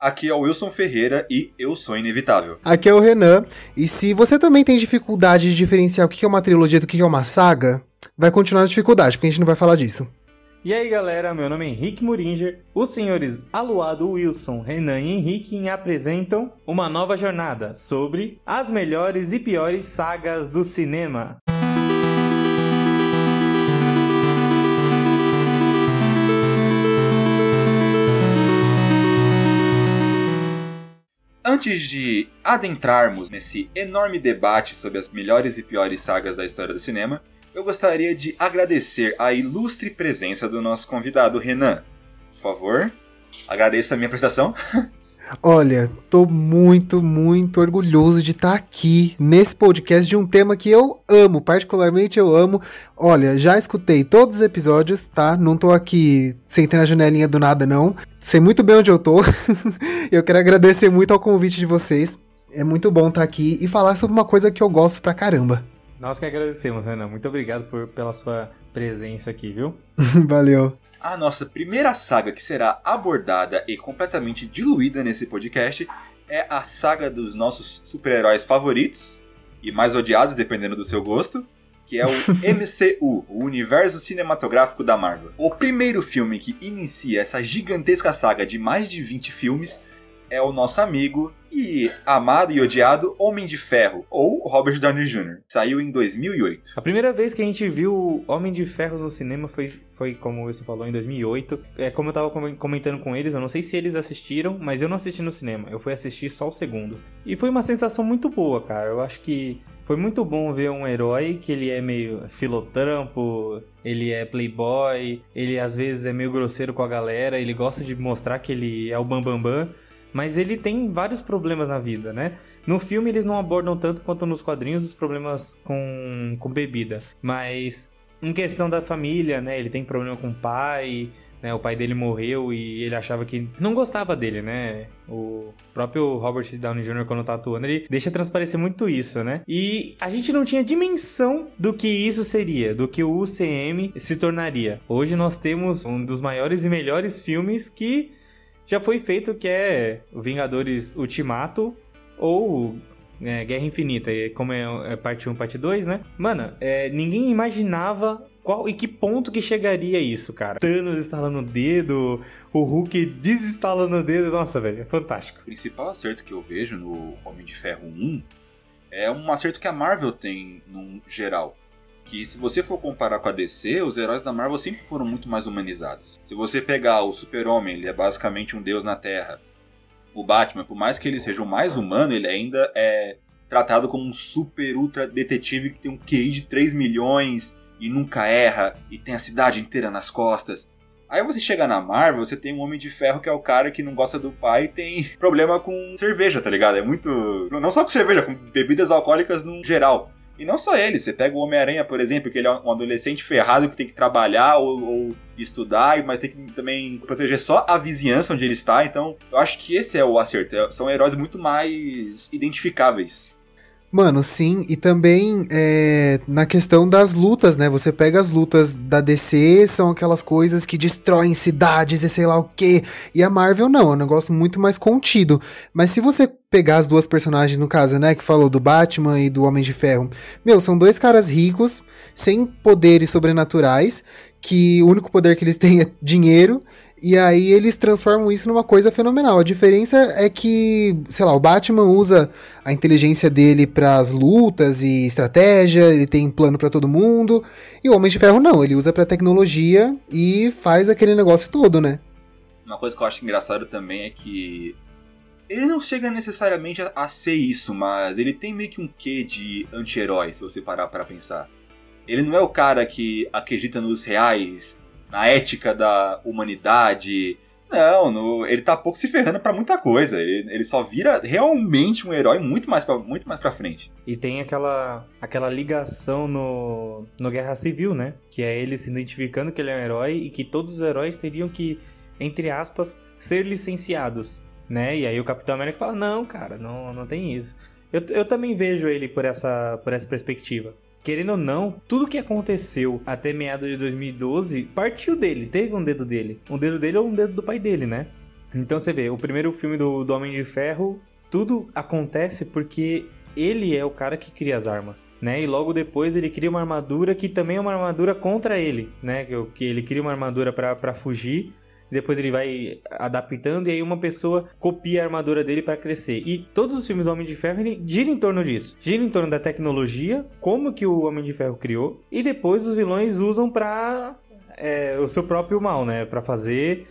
Aqui é o Wilson Ferreira e eu sou inevitável. Aqui é o Renan. E se você também tem dificuldade de diferenciar o que é uma trilogia do que é uma saga, vai continuar a dificuldade, porque a gente não vai falar disso. E aí galera, meu nome é Henrique Muringer. Os senhores Aluado, Wilson, Renan e Henrique apresentam uma nova jornada sobre as melhores e piores sagas do cinema. Antes de adentrarmos nesse enorme debate sobre as melhores e piores sagas da história do cinema, eu gostaria de agradecer a ilustre presença do nosso convidado Renan. Por favor, agradeça a minha prestação. Olha, tô muito, muito orgulhoso de estar tá aqui nesse podcast de um tema que eu amo, particularmente eu amo. Olha, já escutei todos os episódios, tá? Não tô aqui sentando na janelinha do nada, não. Sei muito bem onde eu tô. eu quero agradecer muito ao convite de vocês. É muito bom estar tá aqui e falar sobre uma coisa que eu gosto pra caramba. Nós que agradecemos, Renan. Muito obrigado por, pela sua presença aqui, viu? Valeu. A nossa primeira saga que será abordada e completamente diluída nesse podcast é a saga dos nossos super-heróis favoritos e mais odiados, dependendo do seu gosto, que é o MCU, o Universo Cinematográfico da Marvel. O primeiro filme que inicia essa gigantesca saga de mais de 20 filmes é o nosso amigo e amado e odiado Homem de Ferro, ou Robert Downey Jr. Saiu em 2008. A primeira vez que a gente viu Homem de Ferro no cinema foi, foi como você falou, em 2008. É como eu tava comentando com eles, eu não sei se eles assistiram, mas eu não assisti no cinema. Eu fui assistir só o segundo. E foi uma sensação muito boa, cara. Eu acho que foi muito bom ver um herói que ele é meio filotrampo, ele é playboy, ele às vezes é meio grosseiro com a galera, ele gosta de mostrar que ele é o bambambam. Bam, bam, mas ele tem vários problemas na vida, né? No filme eles não abordam tanto quanto nos quadrinhos os problemas com, com bebida. Mas em questão da família, né? Ele tem problema com o pai, né? O pai dele morreu e ele achava que não gostava dele, né? O próprio Robert Downey Jr. quando tá atuando, ele deixa transparecer muito isso, né? E a gente não tinha dimensão do que isso seria, do que o UCM se tornaria. Hoje nós temos um dos maiores e melhores filmes que já foi feito que é Vingadores Ultimato ou é, Guerra Infinita, como é, é parte 1, parte 2, né? Mano, é, ninguém imaginava qual e que ponto que chegaria isso, cara. Thanos instalando o dedo, o Hulk desinstalando o dedo, nossa, velho, é fantástico. O principal acerto que eu vejo no Homem de Ferro 1 é um acerto que a Marvel tem no geral que se você for comparar com a DC, os heróis da Marvel sempre foram muito mais humanizados. Se você pegar o Super-Homem, ele é basicamente um deus na Terra. O Batman, por mais que ele seja o mais humano, ele ainda é tratado como um super ultra detetive que tem um QI de 3 milhões e nunca erra e tem a cidade inteira nas costas. Aí você chega na Marvel, você tem um Homem de Ferro que é o cara que não gosta do pai e tem problema com cerveja, tá ligado? É muito. Não só com cerveja, com bebidas alcoólicas no geral. E não só ele, você pega o Homem-Aranha, por exemplo, que ele é um adolescente ferrado que tem que trabalhar ou, ou, estudar, mas tem que também proteger só a vizinhança onde ele está. Então, eu acho que esse é o acerto. É, são heróis muito mais identificáveis. Mano, sim, e também é, na questão das lutas, né? Você pega as lutas da DC, são aquelas coisas que destroem cidades e sei lá o quê. E a Marvel não, é um negócio muito mais contido. Mas se você pegar as duas personagens, no caso, né, que falou do Batman e do Homem de Ferro, meu, são dois caras ricos, sem poderes sobrenaturais, que o único poder que eles têm é dinheiro, e aí eles transformam isso numa coisa fenomenal. A diferença é que, sei lá, o Batman usa a inteligência dele para as lutas e estratégia, ele tem plano para todo mundo, e o Homem de Ferro não, ele usa para tecnologia e faz aquele negócio todo, né? Uma coisa que eu acho engraçado também é que ele não chega necessariamente a, a ser isso, mas ele tem meio que um quê de anti-herói, se você parar para pensar. Ele não é o cara que acredita nos reais na ética da humanidade. Não, no, ele tá pouco se ferrando para muita coisa. Ele, ele, só vira realmente um herói muito mais pra, muito mais pra frente. E tem aquela, aquela ligação no, no Guerra Civil, né? Que é ele se identificando que ele é um herói e que todos os heróis teriam que, entre aspas, ser licenciados, né? E aí o Capitão América fala: não, cara, não, não tem isso. Eu, eu também vejo ele por essa, por essa perspectiva querendo ou não, tudo que aconteceu até meados de 2012 partiu dele, teve um dedo dele. Um dedo dele ou um dedo do pai dele, né? Então você vê, o primeiro filme do, do Homem de Ferro, tudo acontece porque ele é o cara que cria as armas, né? E logo depois ele cria uma armadura que também é uma armadura contra ele, né? Que, que ele cria uma armadura para fugir depois ele vai adaptando e aí uma pessoa copia a armadura dele para crescer. E todos os filmes do Homem de Ferro ele gira em torno disso. Gira em torno da tecnologia, como que o Homem de Ferro criou, e depois os vilões usam para é, o seu próprio mal, né? Para fazer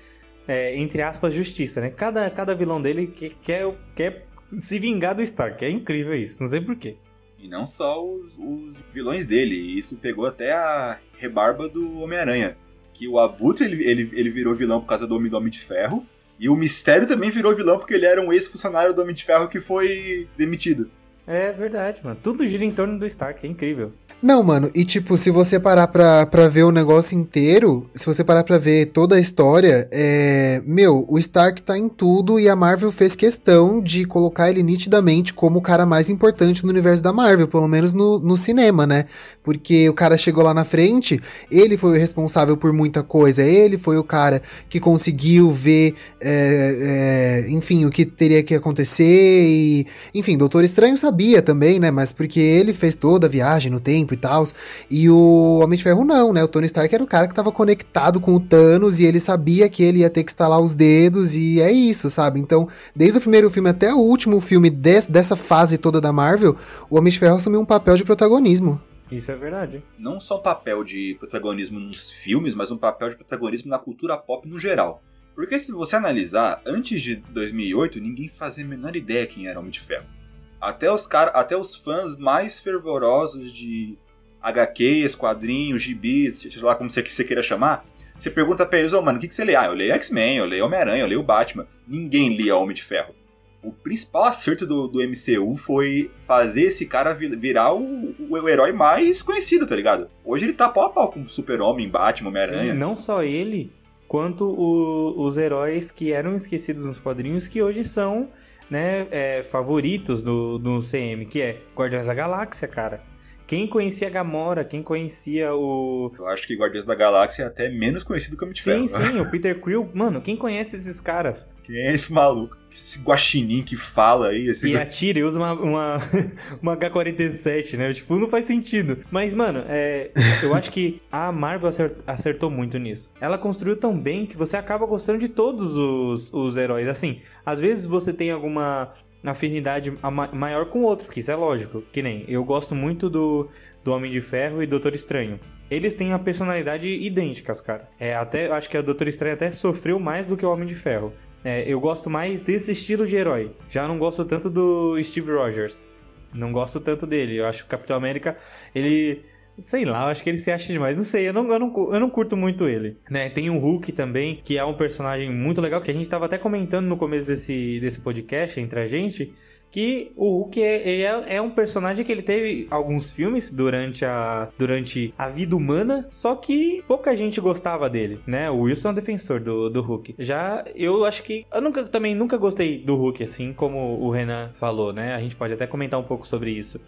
é, entre aspas justiça, né? Cada, cada vilão dele quer, quer, se vingar do Stark. É incrível isso, não sei porquê. E não só os, os vilões dele, isso pegou até a rebarba do Homem-Aranha que o Abutre ele, ele, ele virou vilão por causa do Homem, do Homem de Ferro. E o Mistério também virou vilão porque ele era um ex-funcionário do Homem de Ferro que foi demitido. É verdade, mano. Tudo gira em torno do Stark, é incrível. Não, mano, e tipo, se você parar pra, pra ver o negócio inteiro, se você parar pra ver toda a história, é. Meu, o Stark tá em tudo e a Marvel fez questão de colocar ele nitidamente como o cara mais importante no universo da Marvel, pelo menos no, no cinema, né? Porque o cara chegou lá na frente, ele foi o responsável por muita coisa, ele foi o cara que conseguiu ver, é, é, enfim, o que teria que acontecer e. Enfim, Doutor Estranho sabia também, né? Mas porque ele fez toda a viagem no tempo tempo e tal. E o Homem de Ferro não, né? O Tony Stark era o cara que tava conectado com o Thanos e ele sabia que ele ia ter que estalar os dedos e é isso, sabe? Então, desde o primeiro filme até o último filme des, dessa fase toda da Marvel, o Homem de Ferro assumiu um papel de protagonismo. Isso é verdade. Não só um papel de protagonismo nos filmes, mas um papel de protagonismo na cultura pop no geral. Porque se você analisar, antes de 2008, ninguém fazia a menor ideia quem era Homem de Ferro. Até os, até os fãs mais fervorosos de HQs, quadrinhos, gibis, sei lá como você, você queira chamar, você pergunta pra eles, ô oh, mano, o que, que você lê? Ah, eu leio X-Men, eu leio Homem-Aranha, eu leio Batman. Ninguém lia Homem de Ferro. O principal acerto do, do MCU foi fazer esse cara virar o, o, herói mais conhecido, tá ligado? Hoje ele tá pau a pau com Super-Homem, Batman, Homem-Aranha. Não só ele, quanto o, os heróis que eram esquecidos nos quadrinhos, que hoje são né, é, favoritos do, do CM, que é Guardiões da Galáxia, cara. Quem conhecia a Gamora, quem conhecia o. Eu acho que Guardiões da Galáxia é até menos conhecido que o Homem de Sim, sim, o Peter Quill. Mano, quem conhece esses caras? Quem é esse maluco? Esse guaxinim que fala aí? Esse... E atira e usa uma, uma, uma H-47, né? Tipo, não faz sentido. Mas, mano, é, eu acho que a Marvel acertou muito nisso. Ela construiu tão bem que você acaba gostando de todos os, os heróis. Assim, às vezes você tem alguma afinidade maior com o outro, que isso é lógico. Que nem eu gosto muito do, do Homem de Ferro e Doutor Estranho. Eles têm a personalidade idênticas, cara. É, até, acho que o Doutor Estranho até sofreu mais do que o Homem de Ferro. É, eu gosto mais desse estilo de herói. Já não gosto tanto do Steve Rogers. Não gosto tanto dele. Eu acho que o Capitão América, ele Sei lá, eu acho que ele se acha demais. Não sei, eu não, eu não, eu não curto muito ele. Né? Tem o Hulk também, que é um personagem muito legal, que a gente tava até comentando no começo desse, desse podcast entre a gente. Que o Hulk é, é, é, um personagem que ele teve alguns filmes durante a, durante a vida humana, só que pouca gente gostava dele, né? O Wilson é um defensor do, do Hulk. Já eu acho que. Eu nunca, também nunca gostei do Hulk, assim como o Renan falou, né? A gente pode até comentar um pouco sobre isso.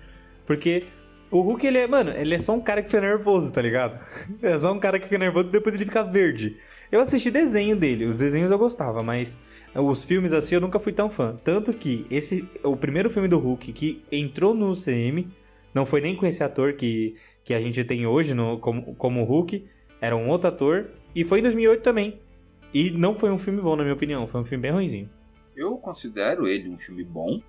Porque o Hulk, ele é, mano, ele é só um cara que fica nervoso, tá ligado? É só um cara que fica nervoso e depois ele fica verde. Eu assisti desenho dele, os desenhos eu gostava, mas os filmes assim eu nunca fui tão fã. Tanto que esse, o primeiro filme do Hulk que entrou no CM, não foi nem com esse ator que, que a gente tem hoje no, como, como Hulk, era um outro ator, e foi em 2008 também. E não foi um filme bom, na minha opinião, foi um filme bem ruimzinho. Eu considero ele um filme bom,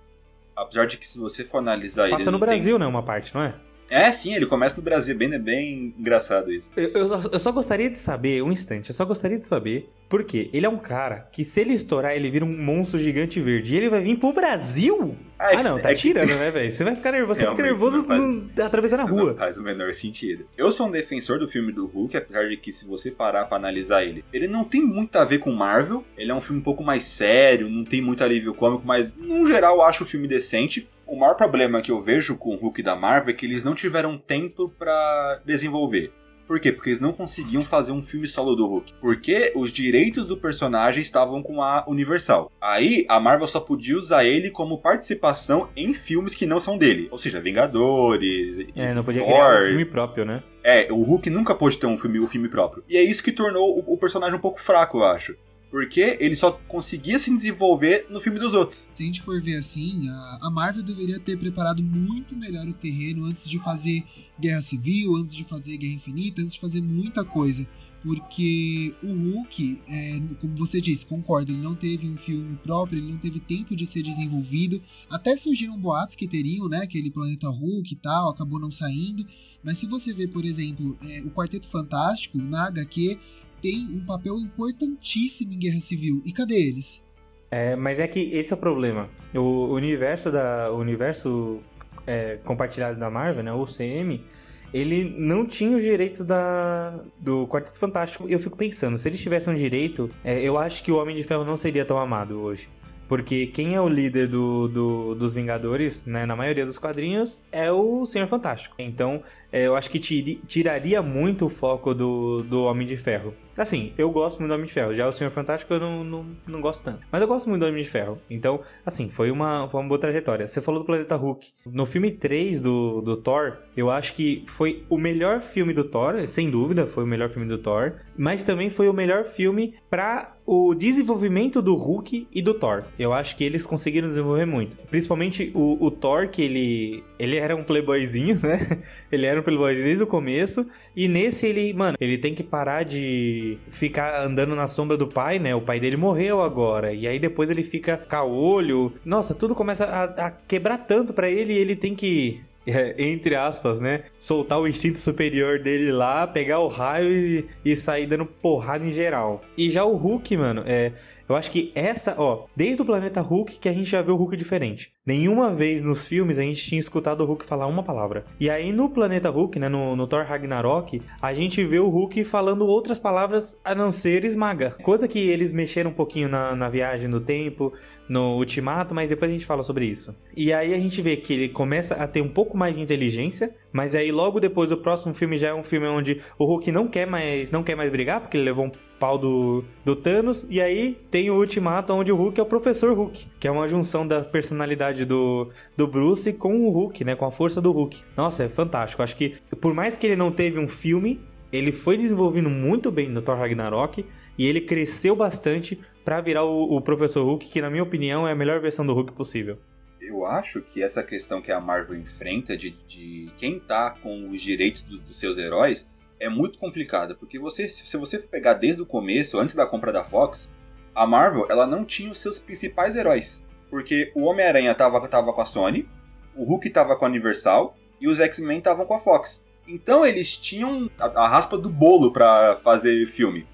apesar de que se você for analisar Passa ele... Passa no Brasil, tem... né, uma parte, não é? É, sim, ele começa no Brasil, bem, é bem engraçado isso. Eu, eu, só, eu, só, gostaria de saber, um instante, eu só gostaria de saber, porque ele é um cara que se ele estourar, ele vira um monstro gigante verde e ele vai vir pro Brasil? Ah, ah não, tá é tirando, que... né, velho? Você vai ficar nervoso, você fica nervoso faz, no, atravessando a rua. Não faz o menor sentido. Eu sou um defensor do filme do Hulk, apesar de que se você parar pra analisar ele, ele não tem muito a ver com Marvel, ele é um filme um pouco mais sério, não tem muito alívio cômico, mas no geral eu acho o filme decente. O maior problema que eu vejo com o Hulk da Marvel é que eles não tiveram tempo para desenvolver. Por quê? Porque eles não conseguiam fazer um filme solo do Hulk. Porque os direitos do personagem estavam com a Universal. Aí a Marvel só podia usar ele como participação em filmes que não são dele. Ou seja, Vingadores. É, não podia Thor. criar um filme próprio, né? É, o Hulk nunca pôde ter um filme, um filme próprio. E é isso que tornou o, o personagem um pouco fraco, eu acho. Porque ele só conseguia se desenvolver no filme dos outros. Se a gente for ver assim, a, Marvel deveria ter preparado muito melhor o terreno antes de fazer Guerra Civil, antes de fazer Guerra Infinita, antes de fazer muita coisa. Porque o Hulk, é, como você disse, concordo, ele não teve um filme próprio, ele não teve tempo de ser desenvolvido. Até surgiram boatos que teriam, né? Aquele planeta Hulk e tal, acabou não saindo. Mas se você vê, por exemplo, é, o Quarteto Fantástico, na HQ, tem um papel importantíssimo em Guerra Civil. E cadê eles? É, mas é que esse é o problema. O universo da o universo é, compartilhado da Marvel, né, o UCM, ele não tinha os direitos da do Quarteto Fantástico. Eu fico pensando, se eles tivessem um direito, é, eu acho que o Homem de Ferro não seria tão amado hoje. Porque quem é o líder do, do, dos Vingadores, né, na maioria dos quadrinhos, é o Senhor Fantástico. Então, é, eu acho que tiri, tiraria muito o foco do, do Homem de Ferro. Assim, eu gosto muito do Homem de Ferro. Já o Senhor Fantástico eu não, não, não gosto tanto. Mas eu gosto muito do Homem de Ferro. Então, assim, foi uma, foi uma boa trajetória. Você falou do Planeta Hulk. No filme 3 do, do Thor, eu acho que foi o melhor filme do Thor, sem dúvida, foi o melhor filme do Thor. Mas também foi o melhor filme para o desenvolvimento do Hulk e do Thor. Eu acho que eles conseguiram desenvolver muito. Principalmente o, o Thor, que ele, ele era um playboyzinho, né? Ele era um playboy desde o começo. E nesse ele, mano, ele tem que parar de ficar andando na sombra do pai, né? O pai dele morreu agora. E aí depois ele fica caolho. Nossa, tudo começa a, a quebrar tanto para ele e ele tem que é, entre aspas, né? Soltar o instinto superior dele lá, pegar o raio e, e, sair dando porrada em geral. E já o Hulk, mano, é. Eu acho que essa, ó, desde o planeta Hulk que a gente já vê o Hulk diferente. Nenhuma vez nos filmes a gente tinha escutado o Hulk falar uma palavra. E aí no planeta Hulk, né, no, no Thor Ragnarok, a gente vê o Hulk falando outras palavras a não ser esmaga. Coisa que eles mexeram um pouquinho na, na viagem no tempo, no Ultimato, mas depois a gente fala sobre isso. E aí a gente vê que ele começa a ter um pouco mais de inteligência, mas aí logo depois o próximo filme já é um filme onde o Hulk não quer mais, não quer mais brigar, porque ele levou um pau do, do Thanos, e aí tem o Ultimato onde o Hulk é o Professor Hulk, que é uma junção da personalidade do, do Bruce com o Hulk, né, com a força do Hulk. Nossa, é fantástico. Acho que por mais que ele não teve um filme, ele foi desenvolvendo muito bem no Thor Ragnarok e ele cresceu bastante para virar o, o Professor Hulk, que na minha opinião é a melhor versão do Hulk possível. Eu acho que essa questão que a Marvel enfrenta de, de quem tá com os direitos do, dos seus heróis é muito complicada, porque você, se você pegar desde o começo, antes da compra da Fox, a Marvel ela não tinha os seus principais heróis, porque o Homem-Aranha tava, tava com a Sony, o Hulk tava com a Universal e os X-Men estavam com a Fox. Então eles tinham a, a raspa do bolo para fazer filme.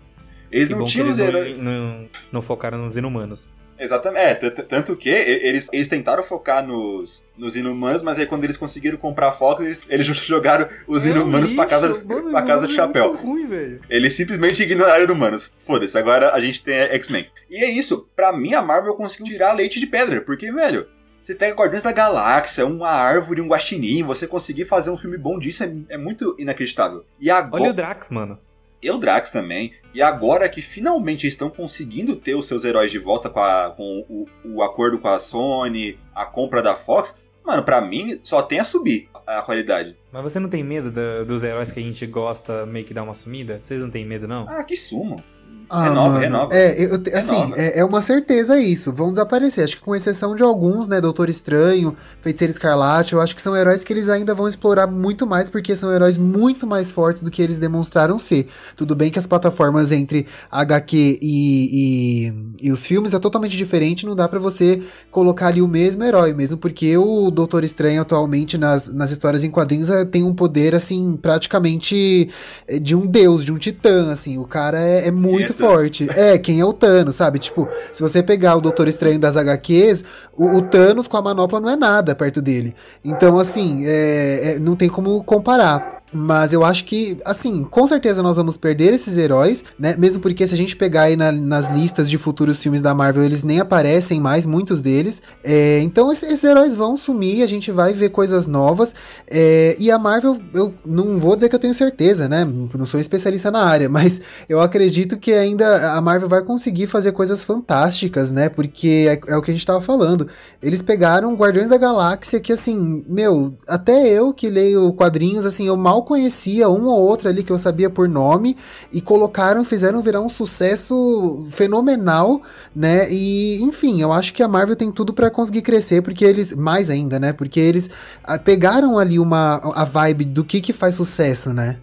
Eles que não tinham os heróis. Não, não, não, focaram nos inumanos. Exatamente. É, tanto que eles, eles tentaram focar nos, nos inumanos, mas aí quando eles conseguiram comprar Fox, eles, eles jogaram os é inumanos para casa, mano, pra casa de chapéu. É ruim, velho. Eles simplesmente ignoraram inumanos. Foda-se, agora a gente tem X-Men. E é isso. Pra mim, a Marvel conseguiu tirar leite de pedra, porque, velho. Você pega Guardiões da Galáxia, uma árvore, um guaxinim, você conseguir fazer um filme bom disso é, é muito inacreditável. E agora... Olha o Drax, mano. Eldrax também. E agora que finalmente estão conseguindo ter os seus heróis de volta com, a, com o, o, acordo com a Sony, a compra da Fox, mano, pra mim só tem a subir a qualidade. Mas você não tem medo da, dos heróis que a gente gosta meio que dar uma sumida? Vocês não tem medo, não? Ah, que sumam. Ah, renova, mano. renova. É, eu, assim, é, é, uma certeza isso. Vão desaparecer. Acho que com exceção de alguns, né? Doutor Estranho, Feiticeiro Escarlate, eu acho que são heróis que eles ainda vão explorar muito mais, porque são heróis muito mais fortes do que eles demonstraram ser. Tudo bem que as plataformas entre HQ e, e, e os filmes é totalmente diferente, não dá para você colocar ali o mesmo herói, mesmo porque o Doutor Estranho atualmente nas, nas histórias em quadrinhos é, tem um poder, assim, praticamente é, de um deus, de um titã, assim. O cara é, é muito forte. É, quem é o Thanos, sabe? Tipo, se você pegar o Doutor Estranho das HQs, o, o Thanos com a manopla não é nada perto dele. Então, assim, é, é, não tem como comparar. Mas eu acho que, assim, com certeza nós vamos perder esses heróis, né? Mesmo porque se a gente pegar aí na, nas listas de futuros filmes da Marvel, eles nem aparecem mais, muitos deles. É, então esses, esses, heróis vão sumir, a gente vai ver coisas novas. É, e a Marvel, eu não vou dizer que eu tenho certeza, né? Não sou especialista na área, mas eu acredito que ainda a Marvel vai conseguir fazer coisas fantásticas, né? Porque é, é o que a gente tava falando. Eles pegaram Guardiões da Galáxia, que assim, meu, até eu que leio quadrinhos, assim, eu mal mal conhecia, um ou outro ali que eu sabia por nome, e colocaram, fizeram virar um sucesso fenomenal, né? E, enfim, eu acho que a Marvel tem tudo para conseguir crescer, porque eles, mais ainda, né? Porque eles ah, pegaram ali uma, a vibe do que que faz sucesso, né?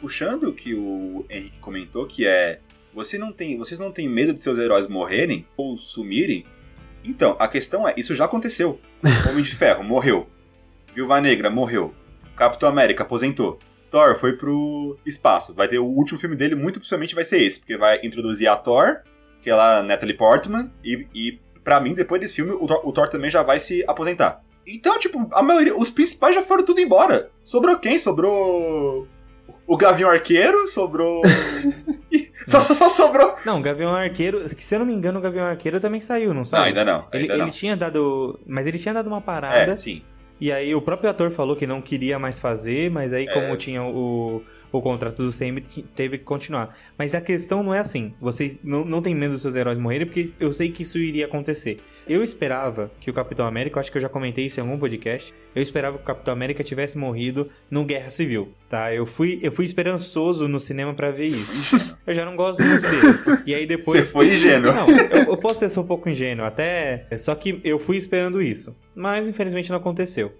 Puxando o que o Henrique comentou, que é você não tem, vocês não têm medo de seus heróis morrerem ou sumirem? Então, a questão é, isso já aconteceu. Homem de Ferro morreu. Viúva Negra morreu. Capitão América aposentou. Thor foi pro espaço. Vai ter o último filme dele, muito possivelmente vai ser esse, porque vai introduzir a Thor, que é lá Natalie Portman, e, e para mim, depois desse filme, o Thor, o Thor também já vai se aposentar. Então, tipo, a maioria, os principais já foram tudo embora. Sobrou quem? Sobrou o Gavião Arqueiro, sobrou. só, só, só, sobrou. Não, o Gavião Arqueiro, se eu não me engano, o Gavião Arqueiro também saiu, não saiu? Não, ainda não. Ele, ainda não. ele tinha dado. Mas ele tinha dado uma parada. É, sim. E aí o próprio ator falou que não queria mais fazer, mas aí, como É. tinha o, o contrato do CM, teve que continuar. Mas a questão não é assim. Vocês não, não tem medo dos seus heróis morrerem, porque eu sei que isso iria acontecer. Eu esperava que o Capitão América, eu acho que eu já comentei isso em algum podcast, eu esperava que o Capitão América tivesse morrido no Guerra Civil, tá? Eu fui, eu fui esperançoso no cinema pra ver isso. Eu já não gosto muito dele. E aí depois. Você foi ingênuo. Não, eu, eu posso ser um pouco ingênuo, até. Só que eu fui esperando isso. Mas infelizmente não aconteceu.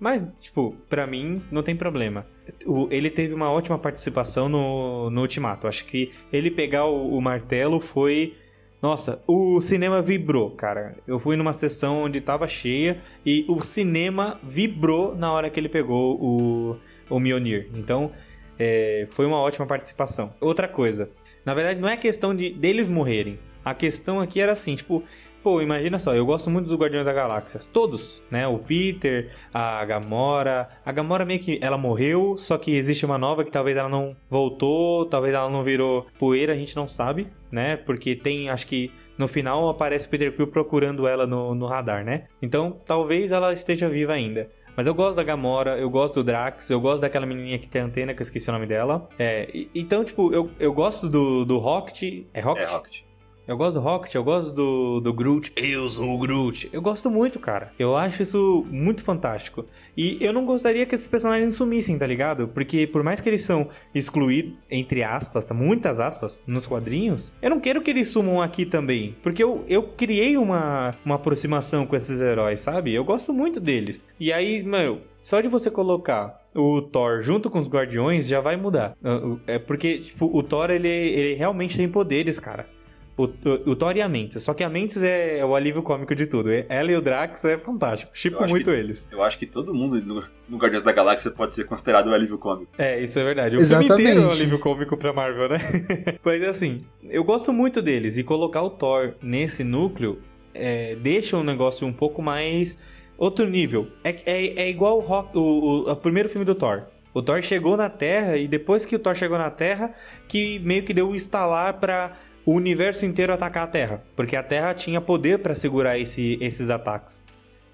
Mas, tipo, pra mim, não tem problema. O- ele teve uma ótima participação no, no Ultimato. Acho que ele pegar o, o martelo foi. Nossa, o cinema vibrou, cara. Eu fui numa sessão onde tava cheia e o cinema vibrou na hora que ele pegou o, o Mjolnir. Então, é, foi uma ótima participação. Outra coisa, na verdade, não é questão de deles morrerem. A questão aqui era assim, tipo, pô, imagina só, eu gosto muito do Guardiões da Galáxia. Todos, né? O Peter, a Gamora. A Gamora meio que ela morreu, só que existe uma nova que talvez ela não voltou, talvez ela não virou poeira, a gente não sabe, né? Porque tem, acho que no final aparece o Peter Quill procurando ela no, no radar, né? Então talvez ela esteja viva ainda. Mas eu gosto da Gamora, eu gosto do Drax, eu gosto daquela menininha que tem antena, que eu esqueci o nome dela. É, então, tipo, eu, eu gosto do, do Rocket. É Rocket? É, Rocket. Eu gosto do Rocket, eu gosto do, do Groot. Eu sou o Groot. Eu gosto muito, cara. Eu acho isso muito fantástico. E eu não gostaria que esses personagens sumissem, tá ligado? Porque por mais que eles são excluídos, entre aspas, tá? muitas aspas, nos quadrinhos, eu não quero que eles sumam aqui também. Porque eu, eu criei uma, uma aproximação com esses heróis, sabe? Eu gosto muito deles. E aí, mano, só de você colocar o Thor junto com os Guardiões já vai mudar. É porque, tipo, o Thor, ele, ele realmente tem poderes, cara. O, o, o Thor e a Mantis. Só que a Mantis é, o alívio cômico de tudo. Ela e o Drax é fantástico. Chipo acho muito que- eles. Eu acho que todo mundo no, no Guardiões da Galáxia pode ser considerado um alívio cômico. É, isso é verdade. O Exatamente. filme inteiro é um alívio cômico pra Marvel, né? Mas assim, eu gosto muito deles. E colocar o Thor nesse núcleo é, deixa o negócio um pouco mais... Outro nível. É, é, é igual o, Rock- o, o- o primeiro filme do Thor. O Thor chegou na Terra e depois que o Thor chegou na Terra, que meio que deu o instalar pra o universo inteiro atacar a Terra. Porque a Terra tinha poder pra segurar esse- esses ataques.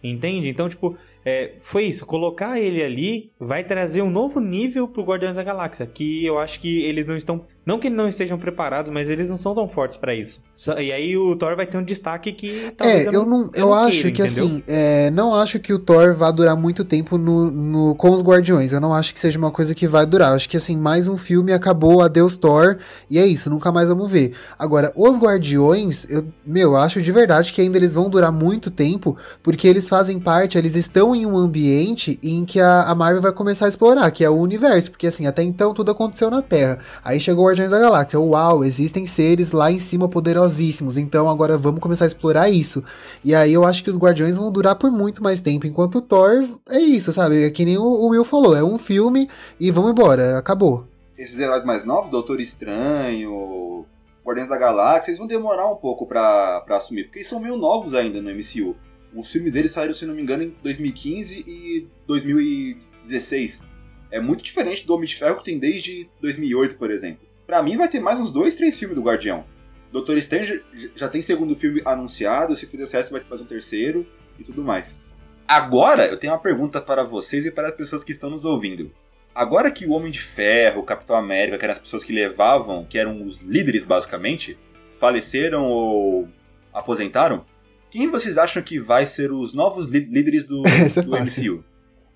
Entende? Então, tipo, é, foi isso. Colocar ele ali vai trazer um novo nível pro Guardiões da Galáxia. Que eu acho que eles não estão. Não que eles não estejam preparados, mas eles não são tão fortes pra isso. E aí o Thor vai ter um destaque que talvez É, eu não, eu, não acho queira, que entendeu? assim, é, não acho que o Thor vá durar muito tempo no, no- com os Guardiões. Eu não acho que seja uma coisa que vai durar. Eu acho que assim, mais um filme acabou, adeus Thor, e é isso, nunca mais vamos ver. Agora, os Guardiões, eu, meu, eu acho de verdade que ainda eles vão durar muito tempo, porque eles fazem parte, eles estão em um ambiente em que a, a Marvel vai começar a explorar, que é o universo, porque assim, até então tudo aconteceu na Terra. Aí chegou o Guardiões da Galáxia. Uau, existem seres lá em cima poderosíssimos. Então agora vamos começar a explorar isso. E aí eu acho que os Guardiões vão durar por muito mais tempo. Enquanto o Thor é isso, sabe? É que nem o, Will falou. É um filme e vamos embora. Acabou. Esses heróis mais novos, Doutor Estranho, Guardiões da Galáxia, eles vão demorar um pouco pra, pra assumir, porque eles são meio novos ainda no MCU. Os filmes deles saíram, se não me engano, em 2015 e 2016. É muito diferente do Homem de Ferro que tem desde 2008, por exemplo. Pra mim vai ter mais uns dois, três filmes do Guardião. Doutor Estranho já- tem segundo filme anunciado, se fizer certo vai ter mais um terceiro e tudo mais. Agora eu tenho uma pergunta para vocês e para as pessoas que estão nos ouvindo. Agora que o Homem de Ferro, o Capitão América, que eram as pessoas que levavam, que eram os líderes basicamente, faleceram ou aposentaram, quem vocês acham que vai ser os novos lí- líderes do, é do. MCU?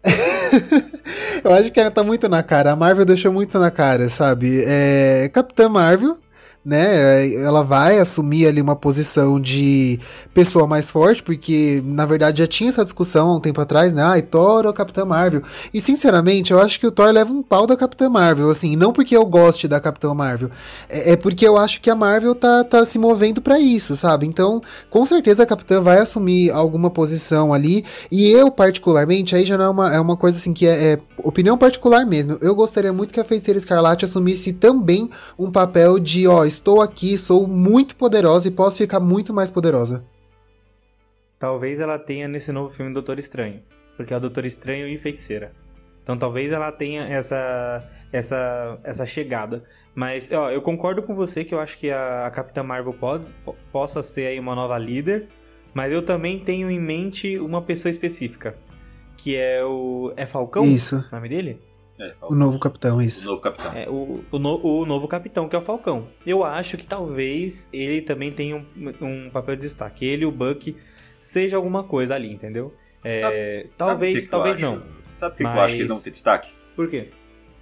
eu acho que tá muito na cara. A Marvel deixou muito na cara, sabe? É, Capitã Marvel né? Ela vai assumir ali uma posição de pessoa mais forte, porque na verdade já tinha essa discussão há um tempo atrás, né? Ai, Thor ou Capitã Marvel. E sinceramente, eu acho que o Thor leva um pau da Capitã Marvel, assim, não porque eu goste da Capitã Marvel, é, é porque eu acho que a Marvel tá, tá se movendo para isso, sabe? Então, com certeza a Capitã vai assumir alguma posição ali, e eu, particularmente, aí já não é uma, é uma coisa assim que é, é opinião particular mesmo. Eu gostaria muito que a Feiticeira Escarlate assumisse também um papel de, ó, estou aqui, sou muito poderosa e posso ficar muito mais poderosa. Talvez ela tenha nesse novo filme Doutor Estranho, porque é o Doutor Estranho e Feiticeira. Então talvez ela tenha essa essa essa chegada. Mas ó, eu concordo com você que eu acho que a, a Capitã Marvel pode, possa ser aí uma nova líder, mas eu também tenho em mente uma pessoa específica, que é o é Falcão? Isso. O nome dele? É, o novo capitão, isso. O novo capitão. É, o, o, no, o, novo capitão, que é o Falcão. Eu acho que talvez ele também tenha um, um papel de destaque. Ele e o Buck seja alguma coisa ali, entendeu? É, sabe, talvez, sabe que talvez que não. Sabe por que, Mas... eu acho que eles não têm destaque? Por quê?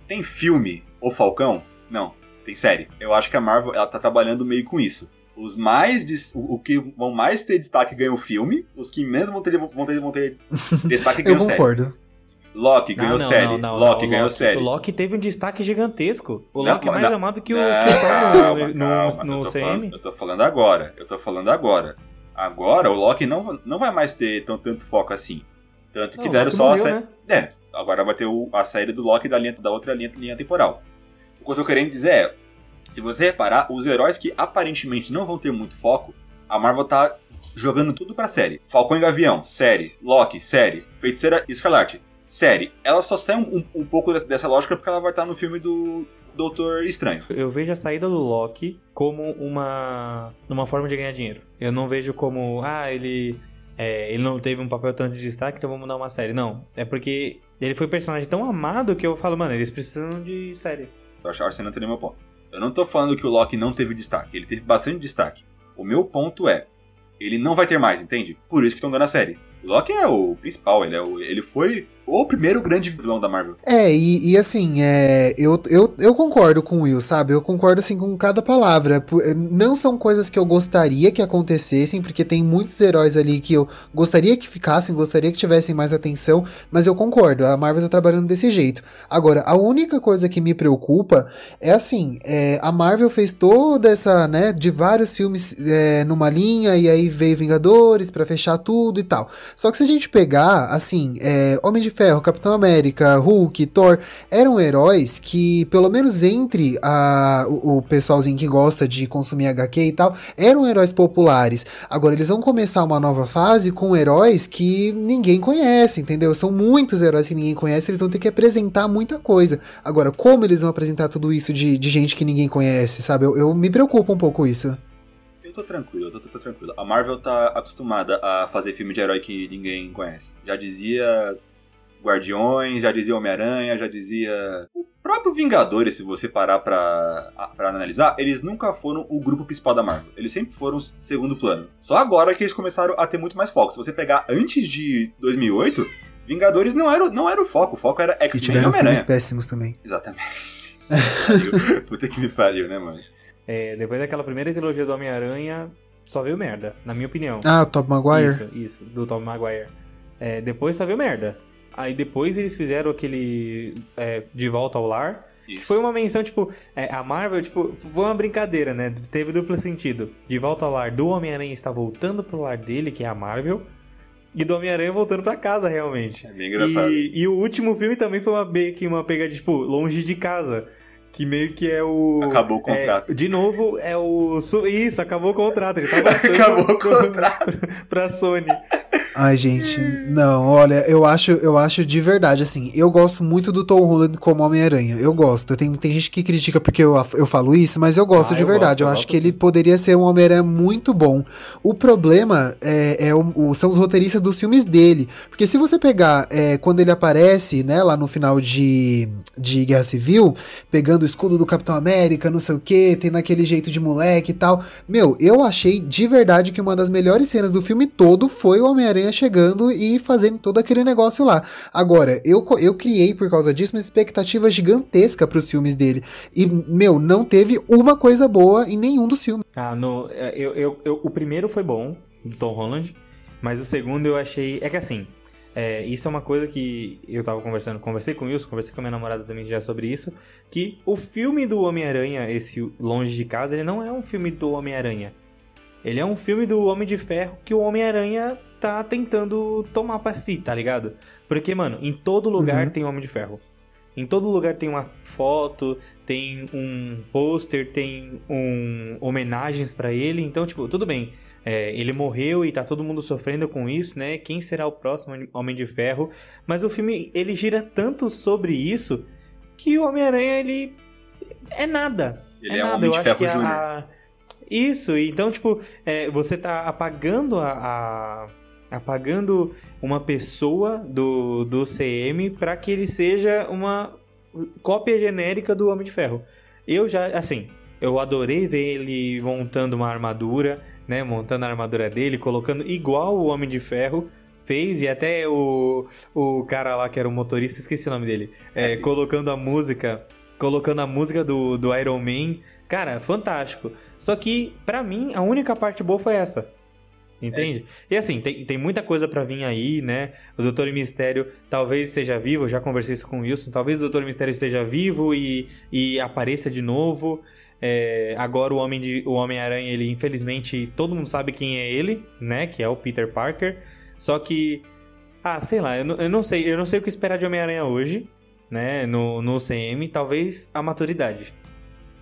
Tem filme, O Falcão? Não. Tem série. Eu acho que a Marvel ela tá trabalhando meio com isso. Os mais. O, o que vão mais ter destaque ganham o filme, os que menos vão ter, vão ter, vão ter destaque ganham série. Eu concordo. Loki ganhou não, série. Não, não, Loki ganhou Loki, série. O Loki teve um destaque gigantesco. O Loki é mais amado que o, que o calma, no, calma, no, no eu CM. Falando, eu tô falando agora. Eu tô falando agora. Agora o Loki não, não vai mais ter tão, tanto foco assim. Tanto que deram só morreu, a série. Né? É, agora vai ter o, a saída do Loki da, linha, da outra linha, linha temporal. O que eu tô querendo dizer é: se você reparar, os heróis que aparentemente não vão ter muito foco, a Marvel tá jogando tudo pra série. Falcão e Gavião, série. Loki, série. Feiticeira Escarlate, série, ela só sai um, um, pouco dessa lógica porque ela vai estar no filme do Doutor Estranho. Eu vejo a saída do Loki como uma, uma forma de ganhar dinheiro. Eu não vejo como, ah, ele, é, ele não teve um papel tanto de destaque, então vamos dar uma série. Não, é porque ele foi um personagem tão amado que eu falo, mano, eles precisam de série. Eu acho que você não entendeu meu ponto. Eu não tô falando que o Loki não teve destaque, ele teve bastante destaque. O meu ponto é, ele não vai ter mais, entende? Por isso que estão dando a série. O Loki é o principal, ele, é o, ele foi o primeiro grande vilão da Marvel. É, e, e assim, é, eu, eu, eu concordo com o Will, sabe? Eu concordo assim com cada palavra. Eh, não são coisas que eu gostaria que acontecessem, porque tem muitos heróis ali que eu gostaria que ficassem, gostaria que tivessem mais atenção, mas eu concordo, a Marvel tá trabalhando desse jeito. Agora, a única coisa que me preocupa é assim, é, a Marvel fez toda essa, né, de vários filmes é, numa linha, e aí veio Vingadores para fechar tudo e tal. Só que se a gente pegar, assim, é, Homem de Ferro, Capitão América, Hulk, Thor, eram heróis que, pelo menos entre a, o, o pessoalzinho que gosta de consumir HQ e tal, eram heróis populares. Agora, eles vão começar uma nova fase com heróis que ninguém conhece, entendeu? São muitos heróis que ninguém conhece, eles vão ter que apresentar muita coisa. Agora, como eles vão apresentar tudo isso de, de gente que ninguém conhece, sabe? Eu, eu me preocupo um pouco isso eu tô tranquilo, eu tô, tô, tô, tranquilo. A Marvel tá acostumada a fazer filme de herói que ninguém conhece. Já dizia Guardiões, já dizia Homem-Aranha, já dizia. O próprio Vingadores, se você parar pra, pra analisar, eles nunca foram o grupo principal da Marvel. Eles sempre foram segundo plano. Só agora que eles começaram a ter muito mais foco. Se você pegar antes de 2008, Vingadores não era, não era o foco. O foco era X-Men e Homem-Aranha. péssimos também. Exatamente. Puta que me pariu, né, mano? É, depois daquela primeira trilogia do Homem-Aranha, só veio merda, na minha opinião. Ah, o Top Maguire? Isso, isso, do Top Maguire. É, depois só veio merda. Aí depois eles fizeram aquele é, De Volta ao Lar. Isso. Foi uma menção, tipo, é, a Marvel, tipo, foi uma brincadeira, né? Teve duplo sentido. De volta ao lar do Homem-Aranha está voltando pro lar dele, que é a Marvel. E do Homem-Aranha voltando pra casa, realmente. É bem engraçado. E, e, o último filme também foi uma, que uma pega, tipo, longe de casa. Que meio que é o. Acabou o contrato. É, de novo, é o. Isso, acabou o contrato. Ele tava acabou o contrato. pra Sony. Ai, gente, não, olha, eu acho, eu acho de verdade, assim, eu gosto muito do Tom Holland como Homem-Aranha, eu gosto, tem, tem gente que critica porque eu, eu falo isso, mas eu gosto ah, de eu verdade, gosto, eu, eu acho que ele poderia ser um Homem-Aranha muito bom. O problema é, é o, o, são os roteiristas dos filmes dele, porque se você pegar é, quando ele aparece, né, lá no final de, de Guerra Civil, pegando o escudo do Capitão América, não sei o que, tendo aquele jeito de moleque e tal, meu, eu achei de verdade que uma das melhores cenas do filme todo foi o Homem-Aranha Chegando e fazendo todo aquele negócio lá. Agora, eu, eu criei por causa disso uma expectativa gigantesca pros filmes dele. E, meu, não teve uma coisa boa em nenhum dos filmes. Ah, no, é, eu, eu, eu, o primeiro foi bom, do Tom Holland, mas o segundo eu achei. É que assim, é, isso é uma coisa que eu tava conversando, conversei com o Wilson, conversei com a minha namorada também já sobre isso, que o filme do Homem-Aranha, esse Longe de Casa, ele não é um filme do Homem-Aranha. Ele é um filme do Homem de Ferro que o Homem-Aranha tá tentando tomar pra si, tá ligado? Porque, mano, em todo lugar Uhum. tem Homem de Ferro. Em todo lugar tem uma foto, tem um pôster, tem um homenagens pra ele. Então, tipo, tudo bem. É, ele morreu e tá todo mundo sofrendo com isso, né? Quem será o próximo Homem de Ferro? Mas o filme, ele gira tanto sobre isso que o Homem-Aranha, ele é nada. Ele é é, um nada. Homem Eu de acho Ferro que a- Júnior. a- Isso, então, tipo, é, você tá apagando a, a- apagando uma pessoa do, do CM pra que ele seja uma cópia genérica do Homem de Ferro. Eu já, assim, eu adorei ver ele montando uma armadura, né? Montando a armadura dele, colocando igual o Homem de Ferro fez, e até o, o cara lá que era o motorista, esqueci o nome dele, é, É. colocando a música, colocando a música do, do Iron Man. Cara, fantástico. Só que, pra mim, a única parte boa foi essa. Entende? E assim, tem, tem muita coisa pra vir aí, né? O Doutor Mistério talvez esteja vivo, eu já conversei isso com o Wilson. Talvez o Doutor Mistério esteja vivo e, e apareça de novo. É, agora o Homem de, o Homem-Aranha, ele infelizmente todo mundo sabe quem é ele, né? Que é o Peter Parker. Só que, ah, sei lá, eu não, eu não sei, eu não sei o que esperar de Homem-Aranha hoje, né? No, no CM, talvez a maturidade.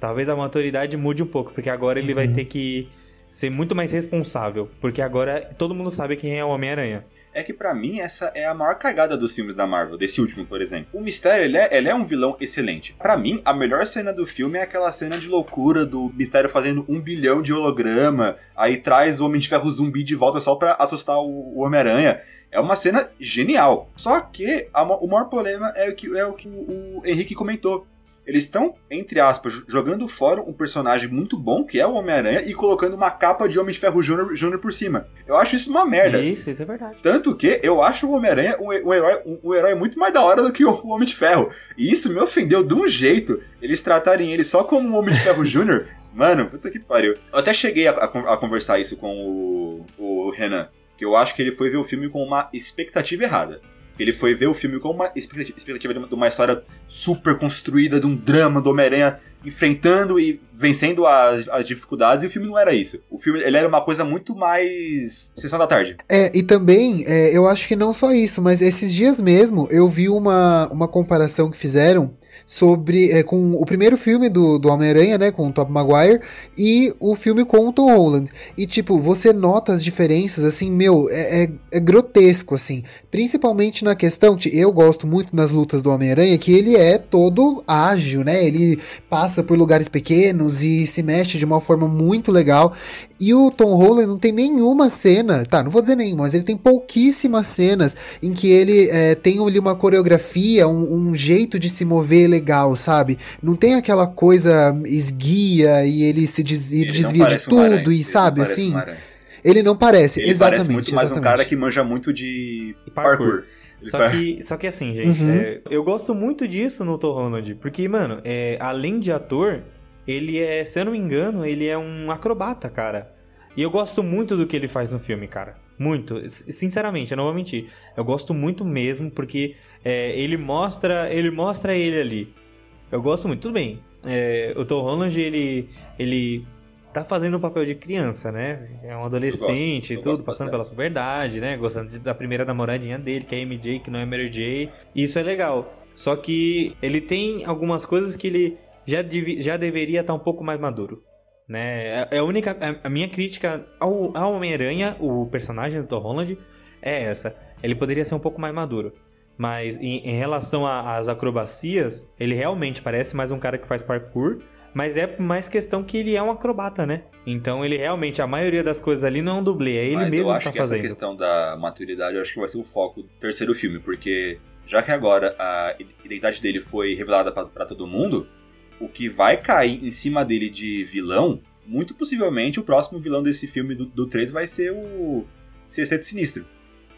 Talvez a maturidade mude um pouco, porque agora ele vai Uhum. ter que ser muito mais responsável, porque agora todo mundo sabe quem é o Homem-Aranha. É que pra mim essa é a maior cagada dos filmes da Marvel, desse último, por exemplo. O Mistério, ele é, ele é um vilão excelente. Pra mim, a melhor cena do filme é aquela cena de loucura do Mistério fazendo um bilhão de holograma, aí traz o Homem de Ferro zumbi de volta só pra assustar o, o Homem-Aranha. É uma cena genial. Só que a o maior problema é o que, é o, que o, o Henrique comentou. Eles estão, entre aspas, jo- jogando fora um personagem muito bom, que é o Homem-Aranha, e colocando uma capa de Homem de Ferro Júnior por cima. Eu acho isso uma merda. Isso, isso é verdade. Tanto que eu acho o Homem-Aranha um, um herói, um, um herói muito mais da hora do que o Homem de Ferro. E isso me ofendeu de um jeito. Eles tratarem ele só como um Homem de Ferro Júnior. Mano, puta que pariu. Eu até cheguei a, a a conversar isso com o, o Renan. Que eu acho que ele foi ver o filme com uma expectativa errada. Ele foi ver o filme com uma expectativa, expectativa de uma- de uma história super construída, de um drama do Homem-Aranha enfrentando e vencendo as, as dificuldades, e o filme não era isso. O filme ele era uma coisa muito mais. Sessão da tarde. É, e também, é, eu acho que não só isso, mas esses dias mesmo eu vi uma, uma comparação que fizeram sobre é, com o primeiro filme do, do Homem-Aranha, né, com o Tobey Maguire, e o filme com o Tom Holland. E, tipo, você nota as diferenças, assim, meu, é, é- é grotesco, assim. Principalmente na questão, que eu gosto muito nas lutas do Homem-Aranha, que ele é todo ágil, né, ele passa por lugares pequenos e se mexe de uma forma muito legal. E o Tom Holland não tem nenhuma cena, tá, não vou dizer nenhuma, mas ele tem pouquíssimas cenas em que ele é, tem ali uma coreografia, um, um jeito de se mover legal, sabe? Não tem aquela coisa esguia e ele se des- ele Ele desvia de um aranha, tudo ele e sabe assim? um. Ele não parece, Ele exatamente. parece muito mais um exatamente. cara que manja muito de E parkour. parkour. Só que, só que assim, gente, Uhum. é, eu gosto muito disso no Tom Holland, porque, mano, é, além de ator, ele é, se eu não me engano, ele é um acrobata, cara. E eu gosto muito do que ele faz no filme, cara. Muito. Sinceramente, eu não vou mentir. Eu gosto muito mesmo, porque é, ele mostra. Ele mostra ele ali. Eu gosto muito. Tudo bem. é, o Tom Holland, ele. ele tá fazendo o papel de criança, né? É um adolescente e tudo, passando pela puberdade, né? Gostando da primeira namoradinha dele, que é MJ, que não é Mary J. Isso é legal. Só que ele tem algumas coisas que ele já, já deveria estar um pouco mais maduro. Né? É a única. A, a minha crítica ao, ao Homem-Aranha, o personagem do Tom Holland, é essa. Ele poderia ser um pouco mais maduro. Mas em, em relação às acrobacias, ele realmente parece mais um cara que faz parkour. Mas é mais questão que ele é um acrobata, né? Então ele realmente, a maioria das coisas ali não é um dublê, é ele Mas mesmo eu que acho tá que fazendo. essa questão da maturidade, eu acho que vai ser o foco do terceiro filme, porque já que agora a identidade dele foi revelada pra todo mundo, o que vai cair em cima dele de vilão, muito possivelmente o próximo vilão desse filme do, do 3 vai ser o Sexteto Sinistro.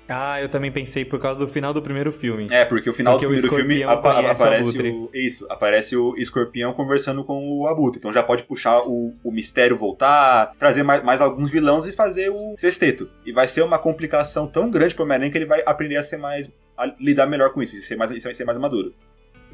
Ah, eu também pensei por causa do final do primeiro filme. É, porque o final Porque do o primeiro filme apa- o aparece Abutre. o, Isso, aparece o escorpião conversando com o Abutre. Então já pode puxar o, o mistério voltar, trazer mais, mais alguns vilões e fazer o sexteto. E vai ser uma complicação tão grande pro Homem-Aranha que ele vai aprender a ser mais. a lidar melhor com isso, e ser mais, e ser mais maduro.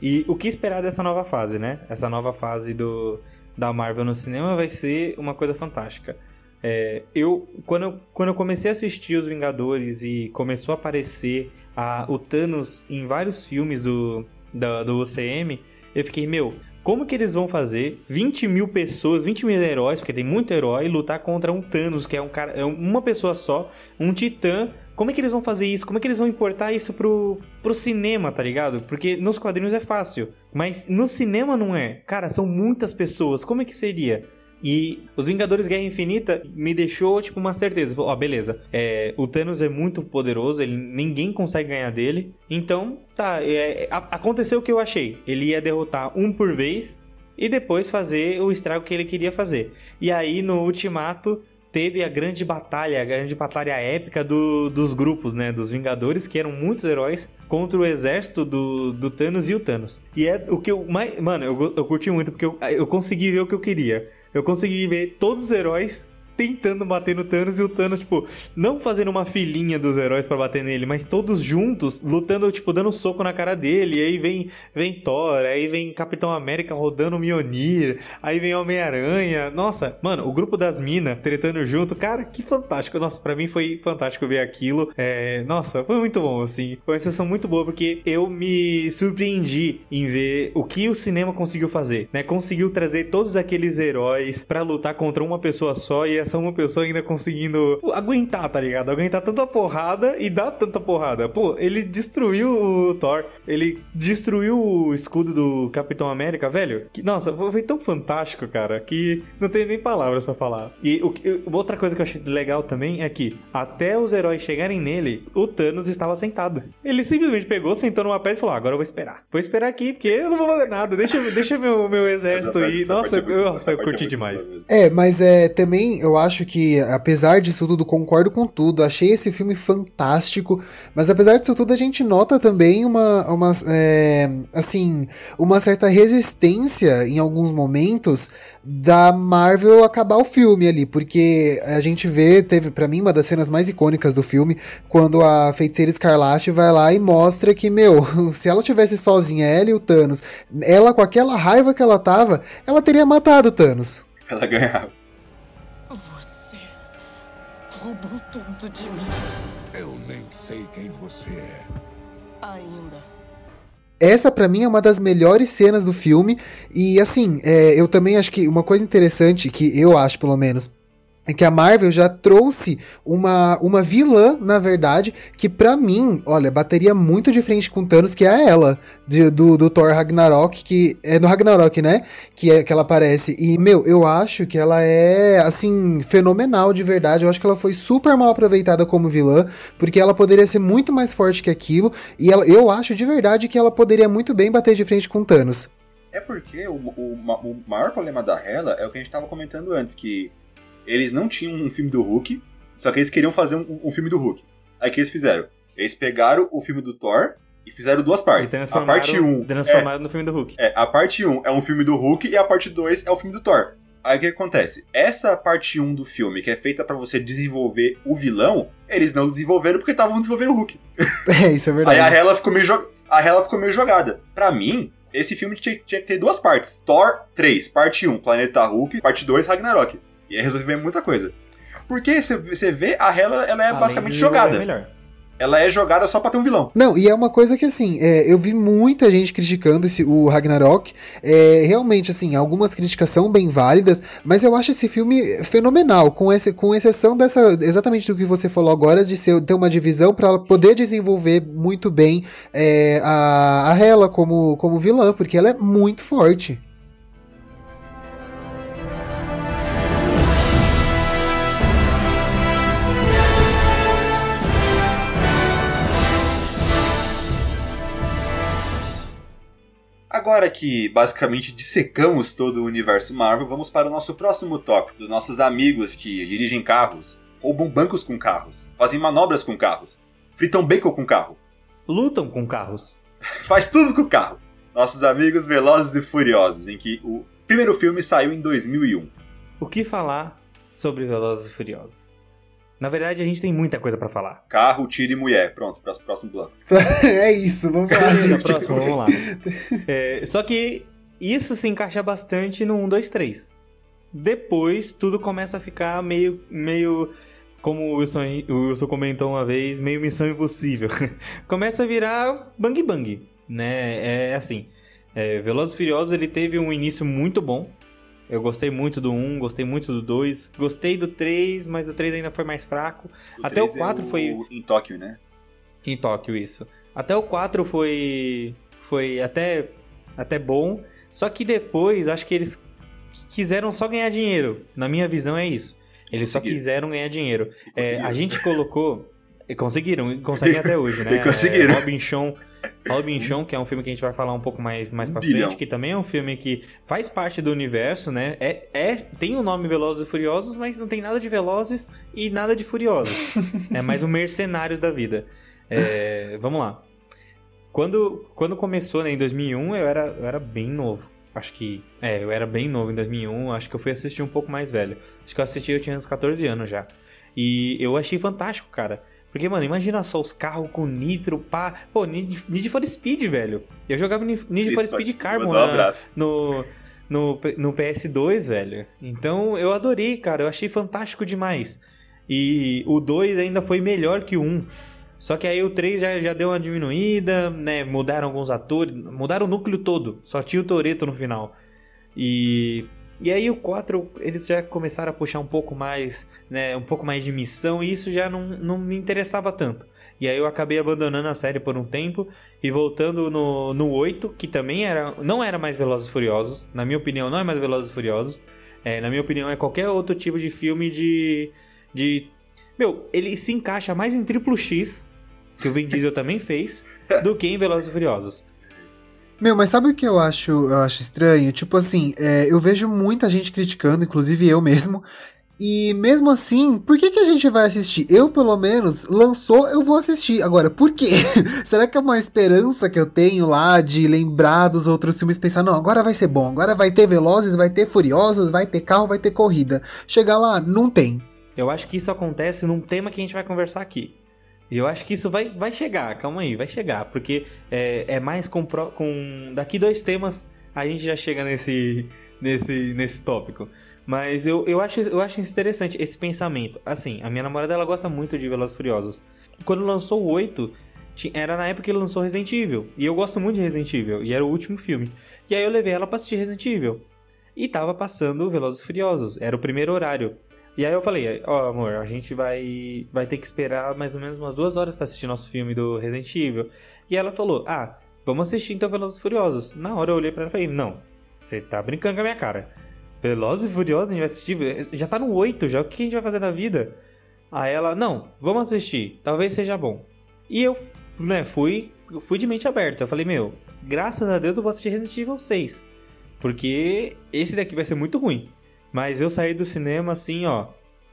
E o que esperar dessa nova fase, né? Essa nova fase do, da Marvel no cinema vai ser uma coisa fantástica. É, eu, quando eu, quando eu comecei a assistir Os Vingadores e começou a aparecer a, o Thanos em vários filmes do, da, do UCM, eu fiquei, meu, como que eles vão fazer 20 mil pessoas, 20 mil heróis, porque tem muito herói, lutar contra um Thanos, que é um cara, é uma pessoa só, um titã. Como é que eles vão fazer isso? Como é que eles vão importar isso pro, pro cinema, tá ligado? Porque nos quadrinhos é fácil, mas no cinema não é. Cara, são muitas pessoas, como é que seria? E os Vingadores Guerra Infinita me deixou, tipo, uma certeza. Ó, beleza. É, o Thanos é muito poderoso, ele, ninguém consegue ganhar dele. Então, tá. é, aconteceu o que eu achei. Ele ia derrotar um por vez e depois fazer o estrago que ele queria fazer. E aí, no Ultimato, teve a grande batalha, a grande batalha épica do- dos grupos, né? Dos Vingadores, que eram muitos heróis, contra o exército do, do Thanos e o Thanos. E é o que eu mais. Mano, eu, eu curti muito porque eu, eu consegui ver o que eu queria. Eu consegui ver todos os heróis tentando bater no Thanos e o Thanos, tipo, não fazendo uma filinha dos heróis pra bater nele, mas todos juntos, lutando, tipo, dando soco na cara dele. E aí vem, vem Thor, aí vem Capitão América rodando o Mjolnir, aí vem Homem-Aranha. Nossa, mano, o grupo das minas tretando junto, cara, que fantástico. Nossa, pra mim foi fantástico ver aquilo. É, nossa, foi muito bom, assim. Foi uma sensação muito boa, porque eu me surpreendi em ver o que o cinema conseguiu fazer, né? Conseguiu trazer todos aqueles heróis pra lutar contra uma pessoa só e essa uma pessoa ainda conseguindo aguentar, tá ligado? Aguentar tanta porrada e dar tanta porrada. Pô, ele destruiu o Thor, ele destruiu o escudo do Capitão América, velho. Que, nossa, foi tão fantástico, cara, que não tem nem palavras pra falar. E o, outra coisa que eu achei legal também é que até os heróis chegarem nele, o Thanos estava sentado. Ele simplesmente pegou, sentou numa pedra e falou: "Ah, agora eu vou esperar. Vou esperar aqui, porque eu não vou fazer nada. Deixa, deixa meu, meu exército essa Nossa, é eu, nossa, eu é curti demais. É, mas é, também eu acho que, apesar disso tudo, concordo com tudo. Achei esse filme fantástico. Mas apesar disso tudo, a gente nota também uma, uma é, assim, uma certa resistência em alguns momentos da Marvel acabar o filme ali, porque a gente vê, teve pra mim uma das cenas mais icônicas do filme, quando a feiticeira Escarlate vai lá e mostra que, meu, se ela tivesse sozinha, ela e o Thanos, ela com aquela raiva que ela tava, ela teria matado o Thanos. Ela ganhava. Roubou tudo de mim. Eu nem sei quem você é. Ainda. Essa pra mim é uma das melhores cenas do filme e assim, é, eu também acho que uma coisa interessante que eu acho pelo menos é que a Marvel já trouxe uma, uma vilã, na verdade, que pra mim, olha, bateria muito de frente com Thanos, que é ela, de- do, do Thor Ragnarok, que é no Ragnarok, né? Que é que ela aparece. E, meu, eu acho que ela é, assim, fenomenal de verdade. Eu acho que ela foi super mal aproveitada como vilã, porque ela poderia ser muito mais forte que aquilo. E ela, eu acho de verdade que ela poderia muito bem bater de frente com Thanos. É porque o, o, o maior problema da Hela é o que a gente tava comentando antes, que eles não tinham um filme do Hulk, só que eles queriam fazer um, um filme do Hulk. Aí o que eles fizeram? Eles pegaram o filme do Thor e fizeram duas E partes. A transformaram, parte 1 um é, transformaram no filme do Hulk. é, a parte 1 é um filme do Hulk e a parte 2 é o filme do Thor. Aí o que acontece? Essa parte 1 do filme, que é feita pra você desenvolver o vilão, eles não desenvolveram porque estavam desenvolvendo o Hulk. É, isso é verdade. Aí a Hela ficou meio, jo- a Hela ficou meio jogada. Pra mim, esse filme tinha, tinha que ter duas partes. Thor 3, parte 1, Planeta Hulk, parte 2, Ragnarok. E aí resolver muita coisa. Porque você- você vê, a Hela ela é Além basicamente jogada. melhor. Ela é jogada só pra ter um vilão. Não, e é uma coisa que assim, é, eu vi muita gente criticando esse, o Ragnarok. É, realmente, assim, algumas críticas são bem válidas, mas eu acho esse filme fenomenal, com, esse, com exceção dessa. Exatamente do que você falou agora, de ser, ter uma divisão para ela poder desenvolver muito bem é, a, a Hela como, como vilã, porque ela é muito forte. Agora que basicamente dissecamos todo o universo Marvel, vamos para o nosso próximo tópico, dos nossos amigos que dirigem carros, roubam bancos com carros, fazem manobras com carros, fritam bacon com carro. Lutam com carros. Faz tudo com carro. Nossos amigos Velozes e Furiosos, em que o primeiro filme saiu em 2001. O que falar sobre Velozes e Furiosos? Na verdade, a gente tem muita coisa pra falar. Carro, tiro e mulher. Pronto, próximo, próximo bloco. é isso, vamos lá, Beleza, gente. próximo, vamos lá. É, só que isso se encaixa bastante no 1, 2, 3. Depois, tudo começa a ficar meio. meio como o Wilson, o Wilson comentou uma vez, meio missão impossível. começa a virar bang bang, né? É assim. É, Velozes e Furiosos ele teve um início muito bom. Eu gostei muito do 1, gostei muito do 2, gostei do 3, mas o 3 ainda foi mais fraco. Até o três é 4 foi- Em Tóquio, né? Em Tóquio, isso. Até o 4 foi. Foi até, até bom. Só que depois, acho que eles quiseram só ganhar dinheiro. Na minha visão, é isso. Eles só quiseram ganhar dinheiro. É, a gente colocou. e Conseguiram, e conseguem até hoje, né? E conseguiram. É, Robin Sean. Robin Sean, que é um filme que a gente vai falar um pouco mais, mais pra bilhão. frente, que também é um filme que faz parte do universo, né? É, é, tem o nome Velozes e Furiosos, mas não tem nada de Velozes e nada de Furiosos. é mais um Mercenários da vida. É, vamos lá. Quando, quando começou, né, em 2001, eu era, eu era bem novo. Acho que. É, eu era bem novo em 2001. Acho que eu fui assistir um pouco mais velho. Acho que eu assisti, eu tinha uns 14 anos já. E eu achei fantástico, cara. Porque, mano, imagina só os carros com nitro, pá. Pô, Need, Need for Speed, velho. Eu jogava Need Need for Speed Carbon mandar um na- abraço. no, no, no PS2, velho. Então eu adorei, cara. Eu achei fantástico demais. E o 2 ainda foi melhor que o 1. Só que aí o 3 já, já deu uma diminuída, né? Mudaram alguns atores, mudaram o núcleo todo. Só tinha o Toreto no final. E. E aí o 4, eles já começaram a puxar um pouco mais, né? Um pouco mais de missão, e isso já não, não me interessava tanto. E aí eu acabei abandonando a série por um tempo e voltando no, no 8, que também era. Não era mais Velozes e Furiosos. Na minha opinião, não é mais Velozes e Furiosos. É, na minha opinião, é qualquer outro tipo de filme de. de. Meu, ele se encaixa mais em triplo X, que o Vin Diesel também fez, do que em Velozes e Furiosos. Meu, mas sabe o que eu acho, eu acho estranho? Tipo assim, é, eu vejo muita gente criticando, inclusive eu mesmo. E mesmo assim, por que, que a gente vai assistir? Eu, pelo menos, lançou, eu vou assistir. Agora, por quê? Será que é uma esperança que eu tenho lá de lembrar dos outros filmes pensar, não, agora vai ser bom, agora vai ter Velozes, vai ter Furiosos, vai ter carro, vai ter corrida. Chegar lá, não tem. Eu acho que isso acontece num tema que a gente vai conversar aqui. Eu acho que isso vai, vai chegar, calma aí, vai chegar. Porque é, é mais com, com. Daqui dois temas a gente já chega nesse, nesse, nesse tópico. Mas eu, eu, acho, eu acho interessante esse pensamento. Assim, a minha namorada ela gosta muito de Velozes Furiosos. Quando lançou o 8, ti- era na época que lançou Resident Evil. E eu gosto muito de Resident Evil. E era o último filme. E aí eu levei ela pra assistir Resident Evil. E tava passando Velozes Furiosos. Era o primeiro horário. E aí eu falei, ó amor, a gente vai vai ter que esperar mais ou menos umas duas horas pra assistir nosso filme do Resident Evil. E ela falou, ah, vamos assistir então Velozes Furiosos. Na hora eu olhei pra ela e falei, não, você tá brincando com a minha cara. Velozes e Furiosos a gente vai assistir, já tá no 8 já, o que a gente vai fazer da vida? Aí ela, não, vamos assistir, talvez seja bom. E eu, né, fui, fui de mente aberta. Eu falei, meu, graças a Deus eu vou assistir Resident Evil 6. Porque esse daqui vai ser muito ruim. Mas eu saí do cinema assim, ó.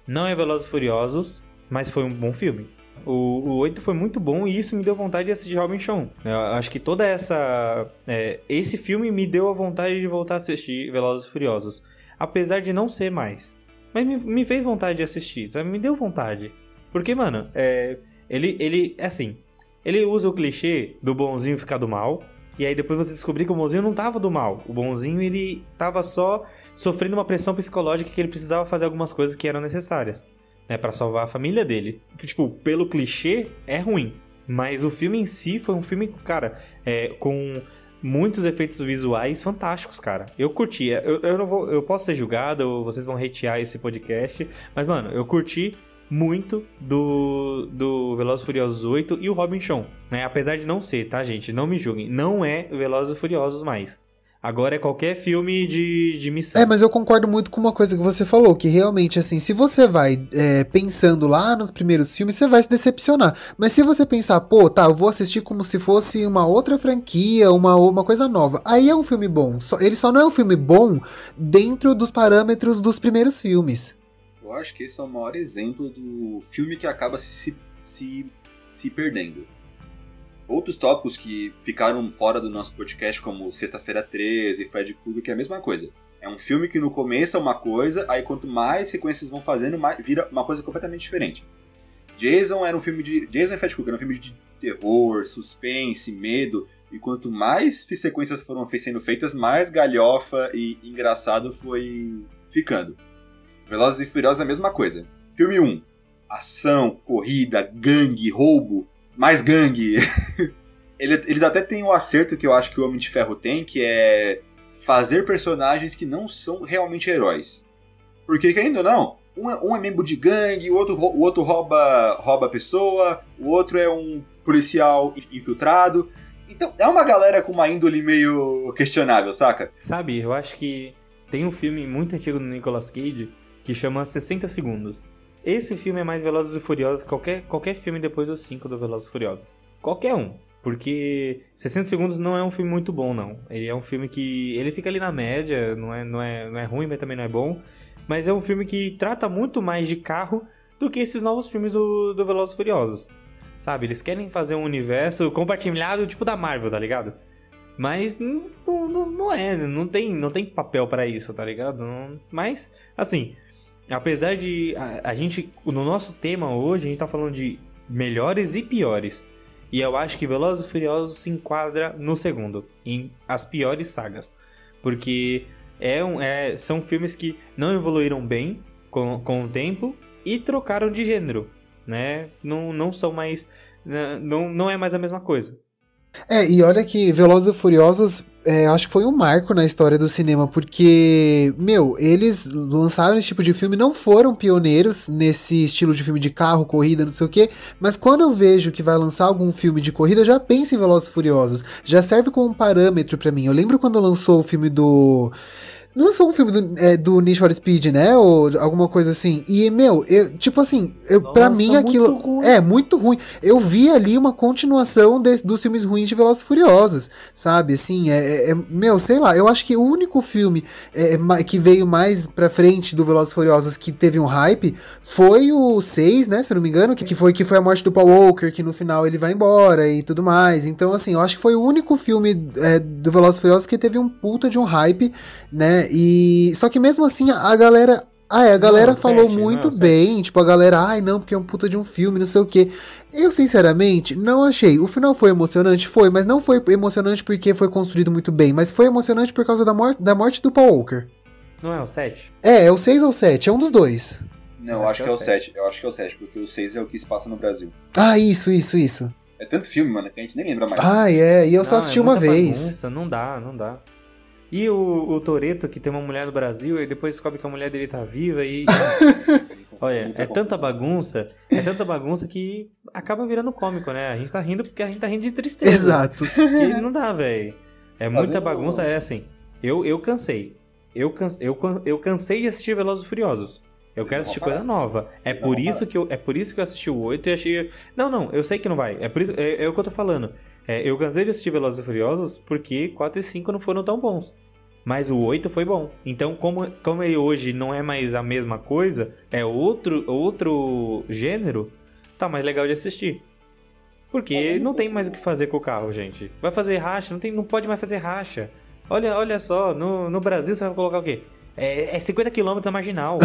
Não é Velozes e Furiosos, mas foi um bom filme. O, o 8 foi muito bom e isso me deu vontade de assistir Robin Sean. Eu acho que toda essa. é, esse filme me deu a vontade de voltar a assistir Velozes e Furiosos. Apesar de não ser mais. Mas me, me fez vontade de assistir, sabe? Me deu vontade. Porque, mano, é, ele, ele. É assim. Ele usa o clichê do bonzinho ficar do mal. E aí depois você descobrir que o bonzinho não tava do mal. O bonzinho, ele tava só sofrendo uma pressão psicológica que ele precisava fazer algumas coisas que eram necessárias, né, Pra salvar a família dele. Tipo, pelo clichê é ruim, mas o filme em si foi um filme, cara, é, com muitos efeitos visuais fantásticos, cara. Eu curti. Eu, eu não vou, eu posso ser julgado, vocês vão hatear esse podcast, mas mano, eu curti muito do, do Velozes e Furiosos 8 e o Robin Sean, né? Apesar de não ser, tá, gente? Não me julguem. Não é Velozes e Furiosos mais. Agora é qualquer filme de, de missão. É, mas eu concordo muito com uma coisa que você falou, que realmente, assim, se você vai é, pensando lá nos primeiros filmes, você vai se decepcionar. Mas se você pensar, pô, tá, eu vou assistir como se fosse uma outra franquia, uma, uma coisa nova, aí é um filme bom. Só- ele só não é um filme bom dentro dos parâmetros dos primeiros filmes. Eu acho que esse é o maior exemplo do filme que acaba se, se, se se perdendo. Outros tópicos que ficaram fora do nosso podcast, como Sexta-feira 13, Fred Krueger, que é a mesma coisa. É um filme que no começo é uma coisa, aí quanto mais sequências vão fazendo, mais, vira uma coisa completamente diferente. Jason era um filme de. Jason e Fred Krueger era um filme de terror, suspense, medo. E quanto mais sequências foram sendo feitas, mais galhofa e engraçado foi ficando. Velozes e Furiosos é a mesma coisa. Filme 1. Ação, corrida, gangue, roubo, mais gangue. Eles até têm o acerto que eu acho que o Homem de Ferro tem, que é fazer personagens que não são realmente heróis. Porque, querendo ou não, um é, um é membro de gangue, o outro, o outro rouba, rouba a pessoa, o outro é um policial infiltrado. Então, é uma galera com uma índole meio questionável, saca? Sabe, eu acho que tem um filme muito antigo do Nicolas Cage que chama 60 Segundos. Esse filme é mais Velozes e Furiosos que qualquer, qualquer filme depois dos 5 do Velozes e Furiosos. Qualquer um. Porque 60 Segundos não é um filme muito bom, não. Ele é um filme que. Ele fica ali na média, não é, não é, não é ruim, mas também não é bom. Mas é um filme que trata muito mais de carro do que esses novos filmes do, do Velozes e Furiosos. Sabe? Eles querem fazer um universo compartilhado tipo da Marvel, tá ligado? Mas não, não, não é, não tem, não tem papel para isso, tá ligado? Não, mas, assim, apesar de a, a, gente, no nosso tema hoje, a gente tá falando de melhores e piores. E eu acho que Velozes e Furiosos se enquadra no segundo, em as piores sagas. Porque é um, é, são filmes que não evoluíram bem com, com o tempo e trocaram de gênero, né? Não, não são mais... Né, não, não é mais a mesma coisa. É, e olha que Velozes e Furiosos, é, acho que foi um marco na história do cinema, porque, meu, eles lançaram esse tipo de filme, não foram pioneiros nesse estilo de filme de carro, corrida, não sei o quê, mas quando eu vejo que vai lançar algum filme de corrida, já penso em Velozes e Furiosos, já serve como um parâmetro para mim. Eu lembro quando lançou o filme do lançou um filme do, é, do Need for Speed, né? Ou alguma coisa assim. E, meu, eu, tipo assim, eu, Nossa, pra mim aquilo. Ruim. É, muito ruim. Eu vi ali uma continuação de, dos filmes ruins de Velozes e Furiosos, sabe? Assim, é, é, é, Meu, sei lá, eu acho que o único filme é, que veio mais pra frente do Velozes e Furiosos que teve um hype foi o 6, né? Se eu não me engano, que, que, foi, que foi a morte do Paul Walker, que no final ele vai embora e tudo mais. Então, assim, eu acho que foi o único filme é, do Velozes e Furiosos que teve um puta de um hype, né? E só que mesmo assim a galera ah, é, a galera não, falou sete, muito não, bem, sete. tipo, a galera, ai não, porque é um puta de um filme, não sei o que. Eu, sinceramente, não achei. O final foi emocionante? Foi, mas não foi emocionante porque foi construído muito bem, mas foi emocionante por causa da, mor da morte do Paul Walker. Não é o 7? É, é o 6 ou o 7, é um dos dois. Não, eu acho, que é o 7. Eu acho que é o 7, porque o 6 é o que se passa no Brasil. Ah, isso, isso, isso. É tanto filme, mano, que a gente nem lembra mais. Ah, é, e eu não, só assisti é uma vez. Bagunça, não dá, não dá. E o, o Toreto, que tem uma mulher no Brasil, e depois descobre que a mulher dele tá viva e. Olha, é tanta bagunça, é tanta bagunça que acaba virando cômico, né? A gente tá rindo porque a gente tá rindo de tristeza. Exato. Que não dá, velho. É muita bagunça, é assim. Eu, eu cansei. Eu, canse, eu, eu cansei de assistir Velozes e Furiosos. Eu quero assistir coisa nova. É por isso que eu, é por isso que eu assisti o 8 e achei. Não, não, eu sei que não vai. É por isso, é, é o que eu tô falando. É, eu cansei de assistir Velozes e Furiosos porque 4 e 5 não foram tão bons. Mas o 8 foi bom. Então, como, como ele hoje não é mais a mesma coisa, é outro, outro gênero, tá mais legal de assistir. Porque não tem mais o que fazer com o carro, gente. Vai fazer racha, não, tem, não pode mais fazer racha. Olha, olha só, no, no Brasil você vai colocar o quê? É, é 50 km a marginal.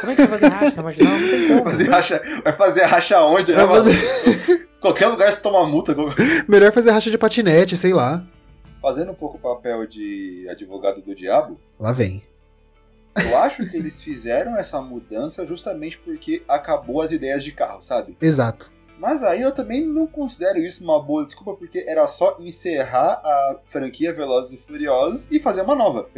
Como é que vai fazer racha na marginal? Não tem como. Vai fazer racha, vai fazer racha onde? Né? Fazer... Qualquer lugar você toma multa. Melhor fazer racha de patinete, sei lá. Fazendo um pouco o papel de advogado do diabo. Lá vem. Eu acho que eles fizeram essa mudança justamente porque acabou as ideias de carro, sabe? Exato. Mas aí eu também não considero isso uma boa desculpa, porque era só encerrar a franquia Velozes e Furiosos e fazer uma nova.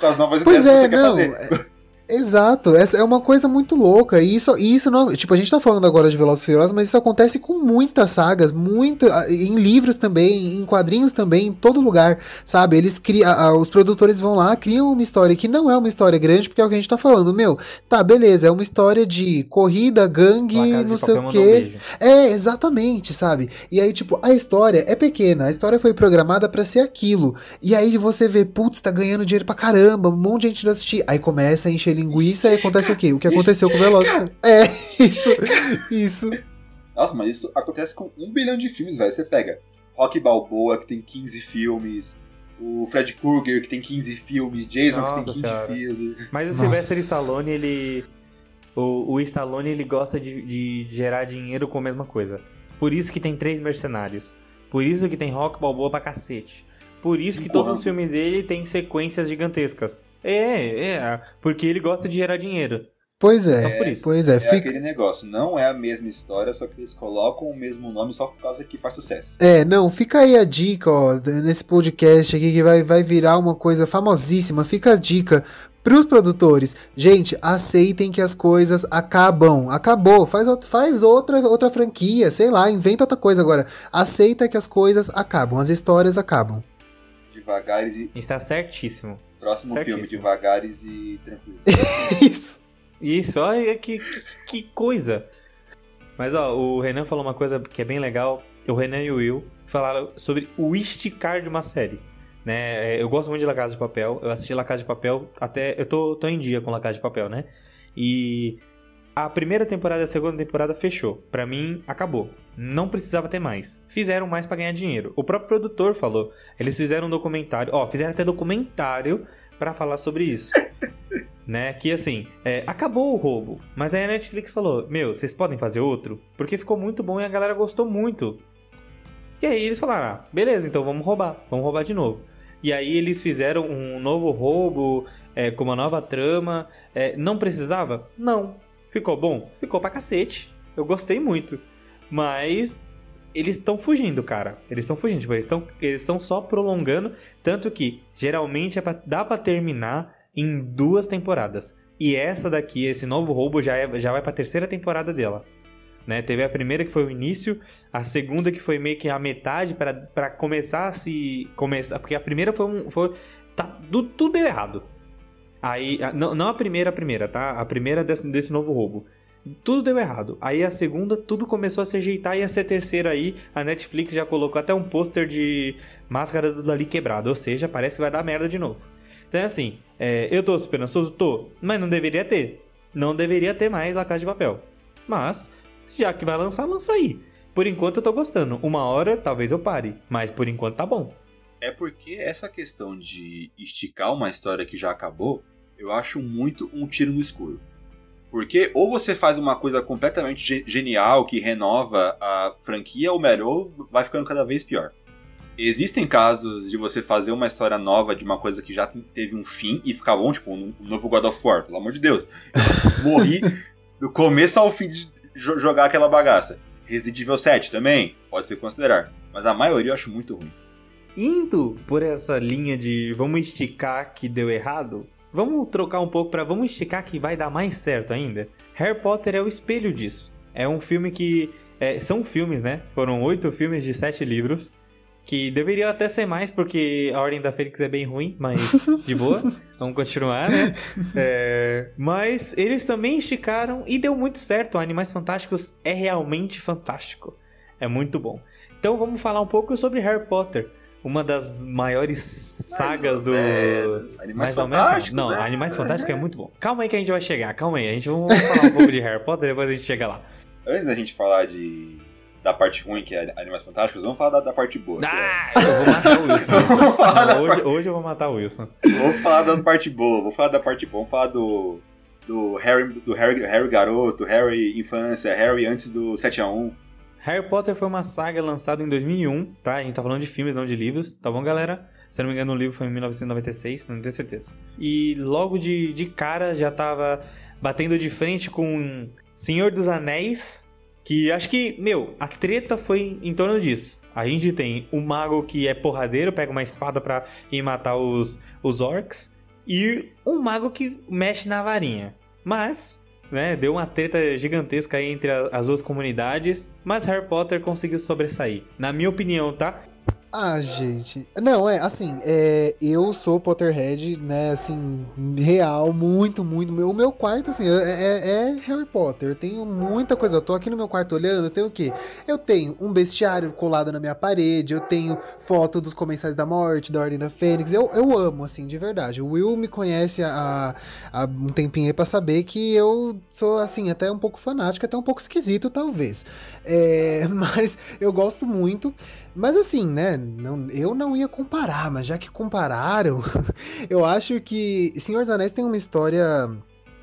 Com as novas pois ideias é, que você não, quer fazer. Exato, essa é uma coisa muito louca. E isso, e isso não. Tipo, a gente tá falando agora de Velozes e Furiosos, mas isso acontece com muitas sagas, muita, em livros também, em quadrinhos também, em todo lugar, sabe? Eles criam. Os produtores vão lá, criam uma história que não é uma história grande, porque é o que a gente tá falando. Meu, tá, beleza, é uma história de corrida, gangue, não sei o quê. Um é, exatamente, sabe? E aí, tipo, a história é pequena, a história foi programada para ser aquilo. E aí você vê, putz, tá ganhando dinheiro pra caramba, um monte de gente não assistir. Aí começa a encher linguiça e acontece o quê? O que aconteceu com o Velocity. É, isso, isso. Nossa, mas isso acontece com um bilhão de filmes, velho. Você pega Rock Balboa, que tem 15 filmes, o Fred Krueger, que tem 15 filmes, Jason, Nossa que tem 15 Senhora. filmes. Mas o Nossa. Sylvester Stallone, ele. O, o Stallone, ele gosta de, de gerar dinheiro com a mesma coisa. Por isso que tem três mercenários. Por isso que tem Rock Balboa pra cacete. Por isso que Porra. todos os filmes dele tem sequências gigantescas. É, é, porque ele gosta de gerar dinheiro. Pois Só é. por isso. Pois é, É fica. aquele negócio, não é a mesma história, só que eles colocam o mesmo nome só por causa que faz sucesso. É, não, fica aí a dica, ó, nesse podcast aqui que vai, vai virar uma coisa famosíssima. Fica a dica pros produtores. Gente, aceitem que as coisas acabam. Acabou. Faz, faz outra, outra franquia, sei lá, inventa outra coisa agora. Aceita que as coisas acabam, as histórias acabam. Devagares e. Está certíssimo. Próximo filme, Certíssimo. devagares e tranquilo. Isso. Isso, olha que, que, que coisa. Mas ó, o Renan falou uma coisa que é bem legal. O Renan e o Will falaram sobre o esticar de uma série. Né? É, Eu gosto muito de La Casa de Papel. Eu assisti La Casa de Papel até. Eu tô, tô em dia com La Casa de Papel, né? E a primeira temporada e a segunda temporada fechou. Pra mim, acabou. Não precisava ter mais. Fizeram mais pra ganhar dinheiro. O próprio produtor falou. Eles fizeram um documentário. Ó, fizeram até documentário pra falar sobre isso. né? Que assim, é, acabou o roubo. Mas aí a Netflix falou: Meu, vocês podem fazer outro? Porque ficou muito bom e a galera gostou muito. E aí eles falaram: ah, beleza, então vamos roubar. Vamos roubar de novo. E aí eles fizeram um novo roubo, é, com uma nova trama. É, não precisava? Não. Ficou bom? Ficou pra cacete. Eu gostei muito. Mas eles estão fugindo, cara. Eles estão fugindo. Tipo, eles estão eles só prolongando. Tanto que geralmente é pra, dá pra terminar em duas temporadas. E essa daqui, esse novo roubo, já, é, já vai pra terceira temporada dela. Né? Teve a primeira que foi o início, a segunda que foi meio que a metade pra começar a se. começar Porque a primeira foi um. Foi, tá, du- tudo deu errado. Aí. Não, não a primeira, a primeira, tá? A primeira desse, desse novo roubo. Tudo deu errado. Aí a segunda, tudo começou a se ajeitar. E essa terceira aí, a Netflix já colocou até um pôster de máscara do Dali quebrado. Ou seja, parece que vai dar merda de novo. Então é assim, é, eu tô esperançoso? Tô. Mas não deveria ter. Não deveria ter mais La Casa de Papel. Mas, já que vai lançar, lança aí. Por enquanto eu tô gostando. Uma hora talvez eu pare. Mas por enquanto tá bom. É porque essa questão de esticar uma história que já acabou, eu acho muito um tiro no escuro. Porque ou você faz uma coisa completamente ge- genial que renova a franquia, ou melhor, vai ficando cada vez pior. Existem casos de você fazer uma história nova de uma coisa que já teve um fim e ficar bom, tipo, um novo God of War, pelo amor de Deus. Morri do começo ao fim de jo- jogar aquela bagaça. Resident Evil 7 também, pode se considerar. Mas a maioria eu acho muito ruim. Indo por essa linha de vamos esticar que deu errado, vamos trocar um pouco pra vamos esticar que vai dar mais certo ainda. Harry Potter é o espelho disso. É um filme que. é, são filmes, né? Foram oito filmes de sete livros. Que deveriam até ser mais, porque a Ordem da Fênix é bem ruim, mas de boa. Vamos continuar, né? É, mas eles também esticaram e deu muito certo. Animais Fantásticos é realmente fantástico. É muito bom. Então vamos falar um pouco sobre Harry Potter. Uma das maiores sagas do. Animais? Fantásticos, Não, né? Animais Fantásticos é muito bom. Calma aí que a gente vai chegar, calma aí. A gente vai falar um pouco de Harry Potter, depois a gente chega lá. Antes da gente falar de da parte ruim, que é Animais Fantásticos, vamos falar da, da parte boa. é- Ah, eu vou matar o Wilson. Não, hoje, hoje eu vou matar o Wilson. Vamos falar da parte boa, vou falar da parte boa, vamos falar do. Do Harry, do Harry, Harry garoto, Harry infância, Harry antes do 7x1. Harry Potter foi uma saga lançada em 2001, tá? A gente tá falando de filmes, não de livros, tá bom, galera? Se eu não me engano, o livro foi em 1996, não tenho certeza. E logo de, de cara já tava batendo de frente com Senhor dos Anéis, que acho que, meu, a treta foi em torno disso. A gente tem um mago que é porradeiro, pega uma espada pra ir matar os, os orcs, e um mago que mexe na varinha. Mas né? Deu uma treta gigantesca aí entre as duas comunidades, mas Harry Potter conseguiu sobressair. Na minha opinião, tá? Ah, gente. Não, é assim, é, eu sou Potterhead, né, assim, real, muito, muito. O meu quarto, assim, é, é, é Harry Potter. Eu tenho muita coisa. Eu tô aqui no meu quarto olhando, eu tenho o quê? Eu tenho um bestiário colado na minha parede, eu tenho foto dos Comensais da Morte, da Ordem da Fênix. Eu, eu amo, assim, de verdade. O Will me conhece há, há um tempinho aí pra saber que eu sou, assim, até um pouco fanático, até um pouco esquisito, talvez. É, mas eu gosto muito. Mas assim, né? Não, eu não ia comparar, mas já que compararam, eu acho que Senhor dos Anéis tem uma história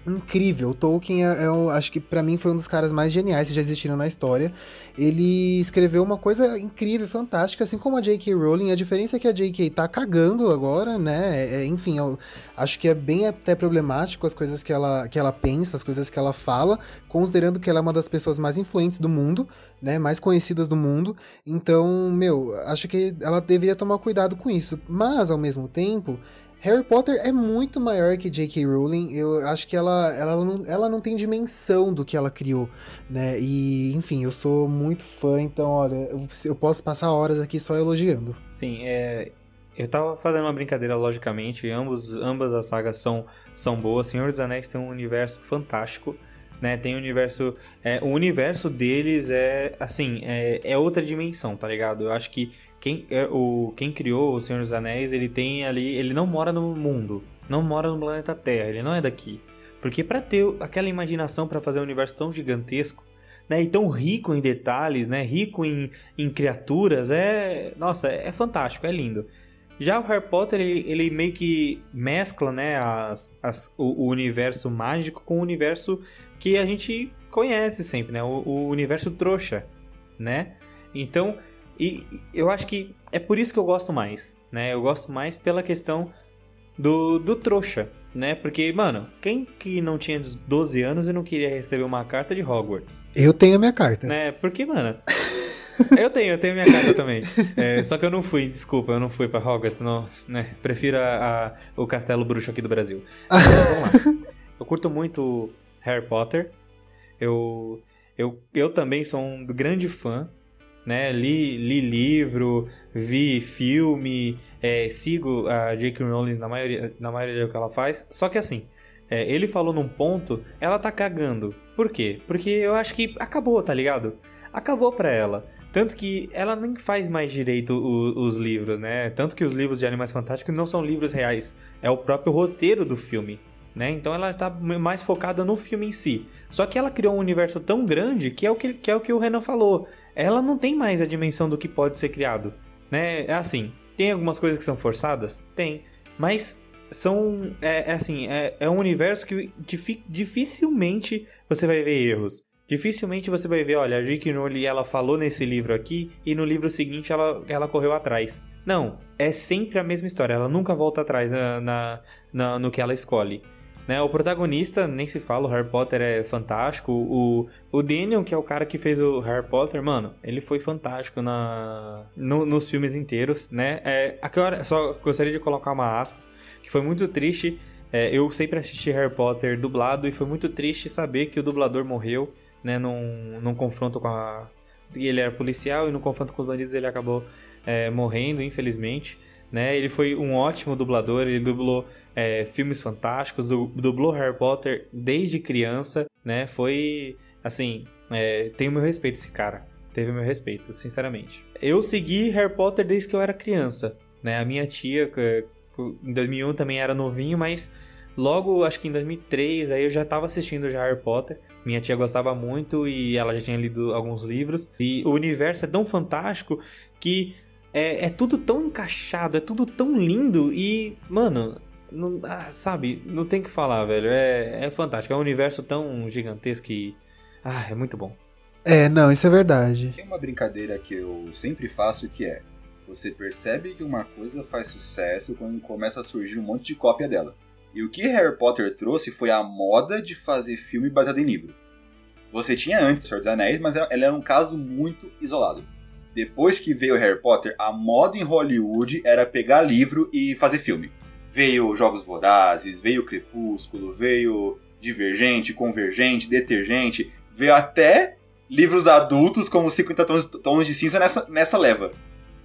incrível. O Tolkien, é, eu acho que para mim foi um dos caras mais geniais que já existiram na história. Ele escreveu uma coisa incrível, fantástica, assim como a J.K. Rowling. A diferença é que a J.K. tá cagando agora, né? É, enfim, eu acho que é bem até problemático as coisas que ela, que ela pensa, as coisas que ela fala, considerando que ela é uma das pessoas mais influentes do mundo, né? Mais conhecidas do mundo. Então, meu, acho que ela deveria tomar cuidado com isso. Mas, ao mesmo tempo, Harry Potter é muito maior que J.K. Rowling. Eu acho que ela, ela, não, ela não tem dimensão do que ela criou, né? E, enfim, eu sou muito fã, então, olha, eu, posso passar horas aqui só elogiando. Sim, é. Eu tava fazendo uma brincadeira, logicamente. Ambos, ambas as sagas são, são boas. Senhor dos Anéis tem um universo fantástico. Né, tem um universo. É, o universo deles é assim, é, é outra dimensão, tá ligado? Eu acho que quem, é, o, quem criou o Senhor dos Anéis, ele tem ali. Ele não mora no mundo. Não mora no planeta Terra. Ele não é daqui. Porque para ter aquela imaginação para fazer um universo tão gigantesco, né, e tão rico em detalhes, né, rico em, em criaturas, é, nossa, é, é fantástico, é lindo. Já o Harry Potter, ele, ele meio que mescla, né, as, as, o, o, universo mágico com o universo que a gente conhece sempre, né, o, o universo trouxa, né? Então, e eu acho que é por isso que eu gosto mais, né? Eu gosto mais pela questão do, do trouxa, né? Porque, mano, quem que não tinha 12 anos e não queria receber uma carta de Hogwarts? Eu tenho a minha carta. Né? Porque, mano. eu tenho, eu tenho minha carta também. É, só que eu não fui, desculpa, eu não fui pra Hogwarts, não, né? Prefiro a, a, o Castelo Bruxo aqui do Brasil. Então, vamos lá. Eu curto muito Harry Potter. Eu, eu, eu também sou um grande fã né? Li, li livro, vi filme, é, sigo a J.K. Rowling na maioria, na maioria do que ela faz. Só que assim, é, ele falou num ponto, ela tá cagando. Por quê? Porque eu acho que acabou, tá ligado? Acabou pra ela. Tanto que ela nem faz mais direito o, os livros, né? Tanto que os livros de Animais Fantásticos não são livros reais. É o próprio roteiro do filme. Né? Então ela está mais focada no filme em si. Só que ela criou um universo tão grande que é o que, que, é o, que o Renan falou ela não tem mais a dimensão do que pode ser criado, né? É assim, tem algumas coisas que são forçadas? Tem, mas são, é, é assim, é, é, um universo que dificilmente você vai ver erros. Dificilmente você vai ver, olha, a J.K. Rowling ela falou nesse livro aqui e no livro seguinte ela, ela correu atrás. Não, é sempre a mesma história, ela nunca volta atrás na, na, na no que ela escolhe. Né? O protagonista, nem se fala, o Harry Potter é fantástico. O, o Daniel, que é o cara que fez o Harry Potter, mano, ele foi fantástico na, no, nos filmes inteiros, né? É, agora, só gostaria de colocar uma aspas, que foi muito triste. É, eu sempre assisti Harry Potter dublado e foi muito triste saber que o dublador morreu, né? Num, num confronto com a. Ele era policial e no confronto com os bandidos ele acabou é, morrendo, infelizmente né? Ele foi um ótimo dublador, ele dublou é, filmes fantásticos, dublou Harry Potter desde criança, né? Foi, assim, é, meu respeito esse cara, teve meu respeito, sinceramente. Eu segui Harry Potter desde que eu era criança, né? A minha tia, em 2001 também era novinho, mas logo, acho que em 2003, aí eu já estava assistindo já Harry Potter. Minha tia gostava muito e ela já tinha lido alguns livros. E o universo é tão fantástico que é, é tudo tão encaixado, é tudo tão lindo e, mano, não, ah, sabe, não tem que falar, velho. É, é fantástico. É um universo tão gigantesco que. Ah, é muito bom. É, não, isso é verdade. Tem uma brincadeira que eu sempre faço que é: você percebe que uma coisa faz sucesso quando começa a surgir um monte de cópia dela. E o que Harry Potter trouxe foi a moda de fazer filme baseado em livro. Você tinha antes Senhor dos Anéis, mas ela era um caso muito isolado. Depois que veio Harry Potter, a moda em Hollywood era pegar livro e fazer filme. Veio Jogos Vorazes, veio Crepúsculo, veio Divergente, Convergente, Detergente, veio até livros adultos como 50 Tons, tons de Cinza nessa, nessa leva.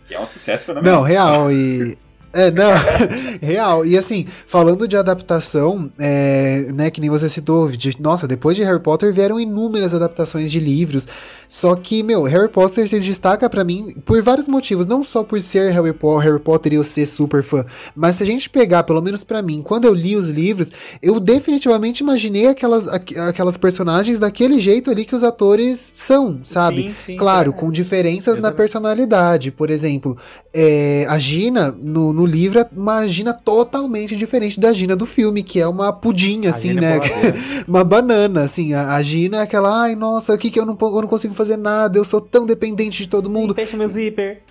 Que é um sucesso fenomenal. Não, real. E é, não, real. E assim, falando de adaptação, é, né, que nem você citou, de, nossa, depois de Harry Potter vieram inúmeras adaptações de livros. Só que, meu, Harry Potter se destaca para mim por vários motivos, não só por ser Harry Potter, Harry Potter e eu ser super fã, mas se a gente pegar, pelo menos para mim, quando eu li os livros, eu definitivamente imaginei aquelas, aquelas personagens daquele jeito ali que os atores são, sabe? Sim, sim, claro, com diferenças na personalidade. Por exemplo, é, a Gina, no, no livro, é uma Gina totalmente diferente da Gina do filme, que é uma pudim, assim, é né? uma banana, assim. A, a Gina é aquela, ai, nossa, o que que eu não, eu não consigo fazer nada, eu sou tão dependente de todo mundo. Fecha meu zíper.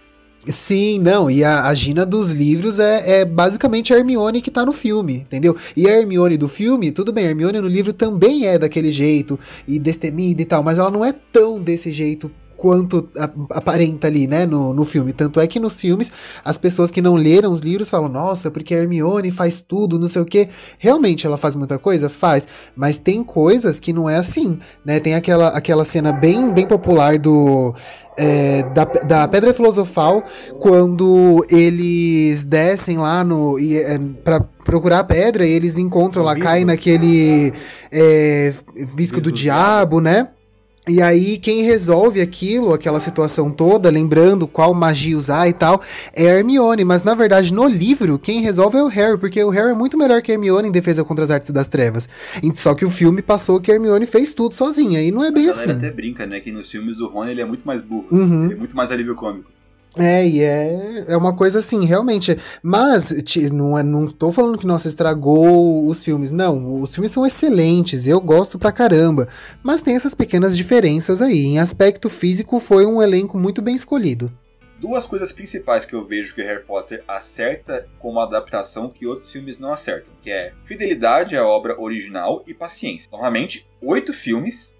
Sim, não, e a, a Gina dos livros é, é, basicamente a Hermione que tá no filme, entendeu? E a Hermione do filme, tudo bem, a Hermione no livro também é daquele jeito, e destemida e tal, mas ela não é tão desse jeito quanto aparenta ali, né, no, no filme. Tanto é que nos filmes, as pessoas que não leram os livros falam, nossa, porque a Hermione faz tudo, não sei o quê. Realmente ela faz muita coisa? Faz. Mas tem coisas que não é assim, né? Tem aquela, aquela cena bem, bem popular do. É, da, da Pedra Filosofal, quando eles descem lá no. E, é, pra procurar a pedra e eles encontram lá, caem naquele é, visco, visco do, do diabo, diabo, né? E aí, quem resolve aquilo, aquela situação toda, lembrando qual magia usar e tal, é a Hermione. Mas na verdade, no livro, quem resolve é o Harry, porque o Harry é muito melhor que a Hermione em defesa contra as artes das trevas. Só que o filme passou que a Hermione fez tudo sozinha, e não é bem a assim. até brinca, né? Que nos filmes o Rony ele é muito mais burro, uhum. ele é muito mais alívio cômico. É, e é, é uma coisa assim, realmente. Mas, não, é, não tô falando que, nossa, estragou os filmes. Não, os filmes são excelentes, eu gosto pra caramba. Mas tem essas pequenas diferenças aí. Em aspecto físico, foi um elenco muito bem escolhido. Duas coisas principais que eu vejo que Harry Potter acerta como adaptação que outros filmes não acertam, que é fidelidade à obra original e paciência. Novamente, oito filmes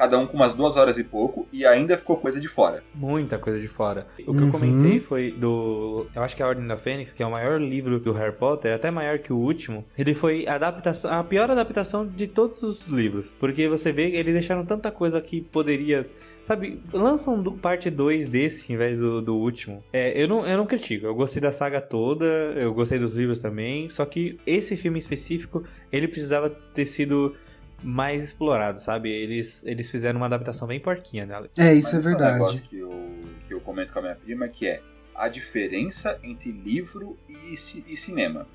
cada um com umas duas horas e pouco, e ainda ficou coisa de fora. Muita coisa de fora. O que uhum. eu comentei foi do. Eu acho que é a Ordem da Fênix, que é o maior livro do Harry Potter, até maior que o último. Ele foi a adaptação, a pior adaptação de todos os livros. Porque você vê, eles deixaram tanta coisa que poderia. Sabe, lançam do, parte 2 desse em vez do, do último. É, eu, não, eu não critico, eu gostei da saga toda, eu gostei dos livros também. Só que esse filme específico, ele precisava ter sido mais explorado, sabe? Eles, eles fizeram uma adaptação bem porquinha dela. É, isso Mas é verdade. É um negócio que eu, que eu comento com a minha prima que é a diferença entre livro e, e cinema.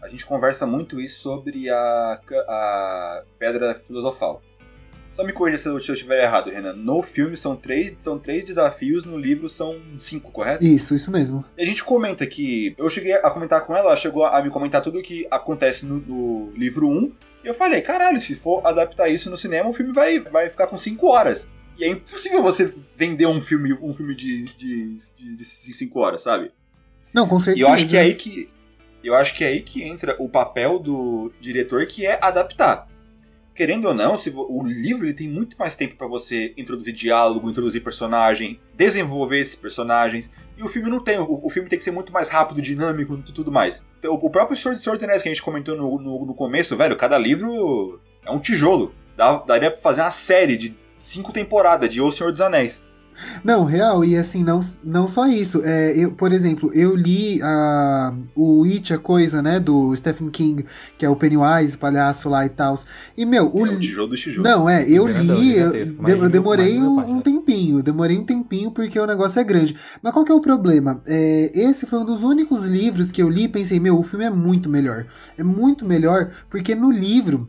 A gente conversa muito isso sobre a, a Pedra Filosofal. Só me corrija se eu, se eu estiver errado, Renan. No filme são três, são três desafios, no livro são cinco, correto? Isso, isso mesmo. E a gente comenta que. Eu cheguei a comentar com ela, ela chegou a me comentar tudo o que acontece no, no livro 1 um, e eu falei, caralho, se for adaptar isso no cinema, o filme vai, vai ficar com 5 horas. E é impossível você vender um filme, um filme de 5 de, de, cinco horas, sabe? Não, com certeza. E eu acho que é aí que. Eu acho que é aí que entra o papel do diretor, que é adaptar querendo ou não, se o livro ele tem muito mais tempo para você introduzir diálogo, introduzir personagem, desenvolver esses personagens. E o filme não tem. O, o filme tem que ser muito mais rápido, dinâmico e tudo mais. Então, o, próprio Senhor dos Anéis que a gente comentou no, no, no, começo, velho, cada livro é um tijolo. Dá, daria pra fazer uma série de cinco temporadas de O Senhor dos Anéis. Não, real, e assim, não, não só isso. É, eu, por exemplo, eu li a, o It, a coisa, né, do Stephen King, que é o Pennywise, o palhaço lá e tal. E, meu, o, é o tijolo do tijolo. Não, é, eu li, eu, eu demorei um, um, tempinho, demorei um tempinho porque o negócio é grande. Mas qual que é o problema? É, esse foi um dos únicos livros que eu li e pensei, meu, o filme é muito melhor. É muito melhor porque no livro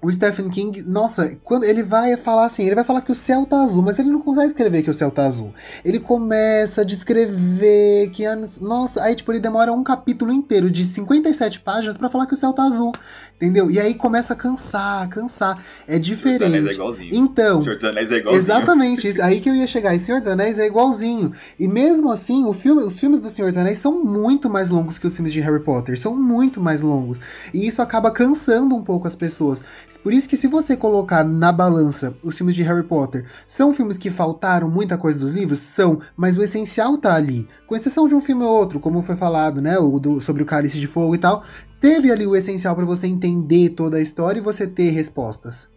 o Stephen King, nossa, quando ele vai falar assim, ele vai falar que o céu tá azul, mas ele não consegue escrever que o céu tá azul. Ele começa a descrever que, nossa, aí tipo ele demora um capítulo inteiro de 57 páginas para falar que o céu tá azul, entendeu? E aí começa a cansar, cansar. É diferente. Senhor dos Anéis é igualzinho. Então, Senhor dos Anéis é igualzinho. Exatamente, aí que eu ia chegar. E Senhor dos Anéis é igualzinho. E mesmo assim, o filme, os filmes do Senhor dos Anéis são muito mais longos que os filmes de Harry Potter, são muito mais longos. E isso acaba cansando um pouco as pessoas. Por isso que se você colocar na balança os filmes de Harry Potter, são filmes que faltaram muita coisa dos livros? São, mas o essencial tá ali. Com exceção de um filme ou outro, como foi falado, né, o do, sobre o Cálice de Fogo e tal, teve ali o essencial para você entender toda a história e você ter respostas.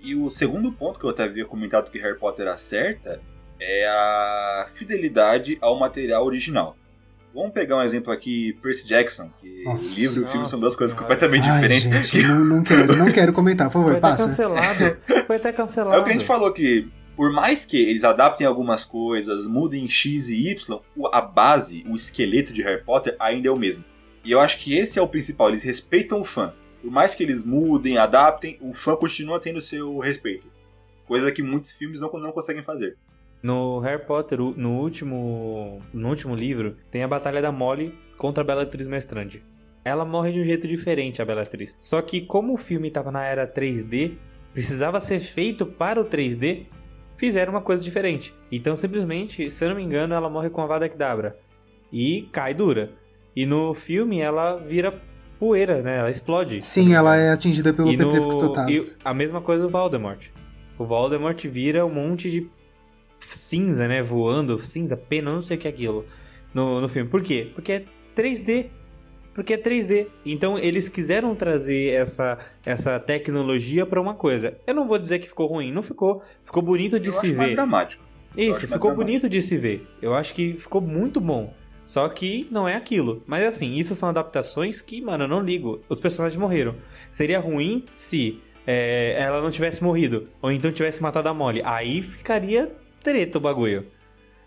E o segundo ponto que eu até havia comentado que Harry Potter acerta é a fidelidade ao material original. Vamos pegar um exemplo aqui, Percy Jackson, que Nossa, o livro e o filme são duas coisas senhora. completamente Ai, diferentes. gente, não, não quero, não quero comentar, por favor, Foi até passa. cancelado. Foi até cancelado. É o que a gente falou que, por mais que eles adaptem algumas coisas, mudem X e Y, a base, o esqueleto de Harry Potter ainda é o mesmo. E eu acho que esse é o principal, eles respeitam o fã. Por mais que eles mudem, adaptem, o fã continua tendo seu respeito. Coisa que muitos filmes não, não conseguem fazer. No Harry Potter, no último, no último livro, tem a Batalha da Molly contra a Bellatrix Mestrande. Ela morre de um jeito diferente, a Bellatrix. Só que como o filme estava na era 3D, precisava ser feito para o 3D, fizeram uma coisa diferente. Então, simplesmente, se eu não me engano, ela morre com a Vada Kedavra. E cai dura. E no filme, ela vira poeira, né? Ela explode. Sim, ela é atingida pelo no- Petrificus Totalis. e a mesma coisa o Voldemort. O Voldemort vira um monte de cinza, né? Voando, cinza, pena, não sei o que é aquilo no, no filme. Por quê? Porque é 3D. Porque é 3D. Então eles quiseram trazer essa, essa tecnologia pra uma coisa. Eu não vou dizer que ficou ruim, não ficou. Ficou bonito de eu se ver. dramático. Isso, ficou dramático. bonito de se ver. Eu acho que ficou muito bom. Só que não é aquilo. Mas assim, isso são adaptações que, mano, eu não ligo. Os personagens morreram. Seria ruim se é, ela não tivesse morrido. Ou então tivesse matado a Molly. Aí ficaria treta o bagulho.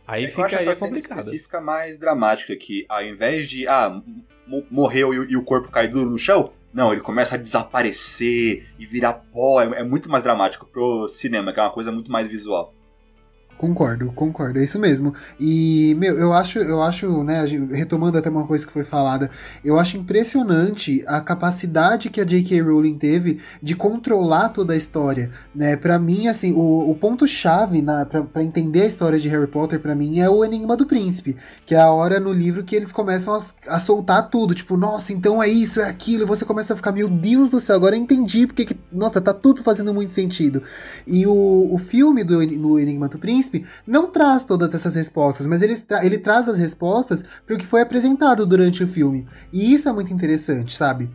Aí Eu acho ficaria essa cena complicado. específica mais dramática, que ao invés de, ah, mo- morreu e, o- e o corpo cai duro no chão, não, ele começa a desaparecer e virar pó. É, é muito mais dramático pro cinema, que é uma coisa muito mais visual. Concordo, concordo, é isso mesmo. E, meu, eu acho, eu acho, né, retomando até uma coisa que foi falada, eu acho impressionante a capacidade que a J.K. Rowling teve de controlar toda a história, né? Para mim, assim, o, o ponto-chave pra entender a história de Harry Potter, pra mim, é o Enigma do Príncipe, que é a hora no livro que eles começam a, a soltar tudo, tipo, nossa, então é isso, é aquilo, e você começa a ficar, meu Deus do céu, agora eu entendi porque que, nossa, tá tudo fazendo muito sentido. E o, o filme do, do Enigma do Príncipe não traz todas essas respostas, mas ele, tra- ele traz as respostas para o que foi apresentado durante o filme. E isso é muito interessante, sabe?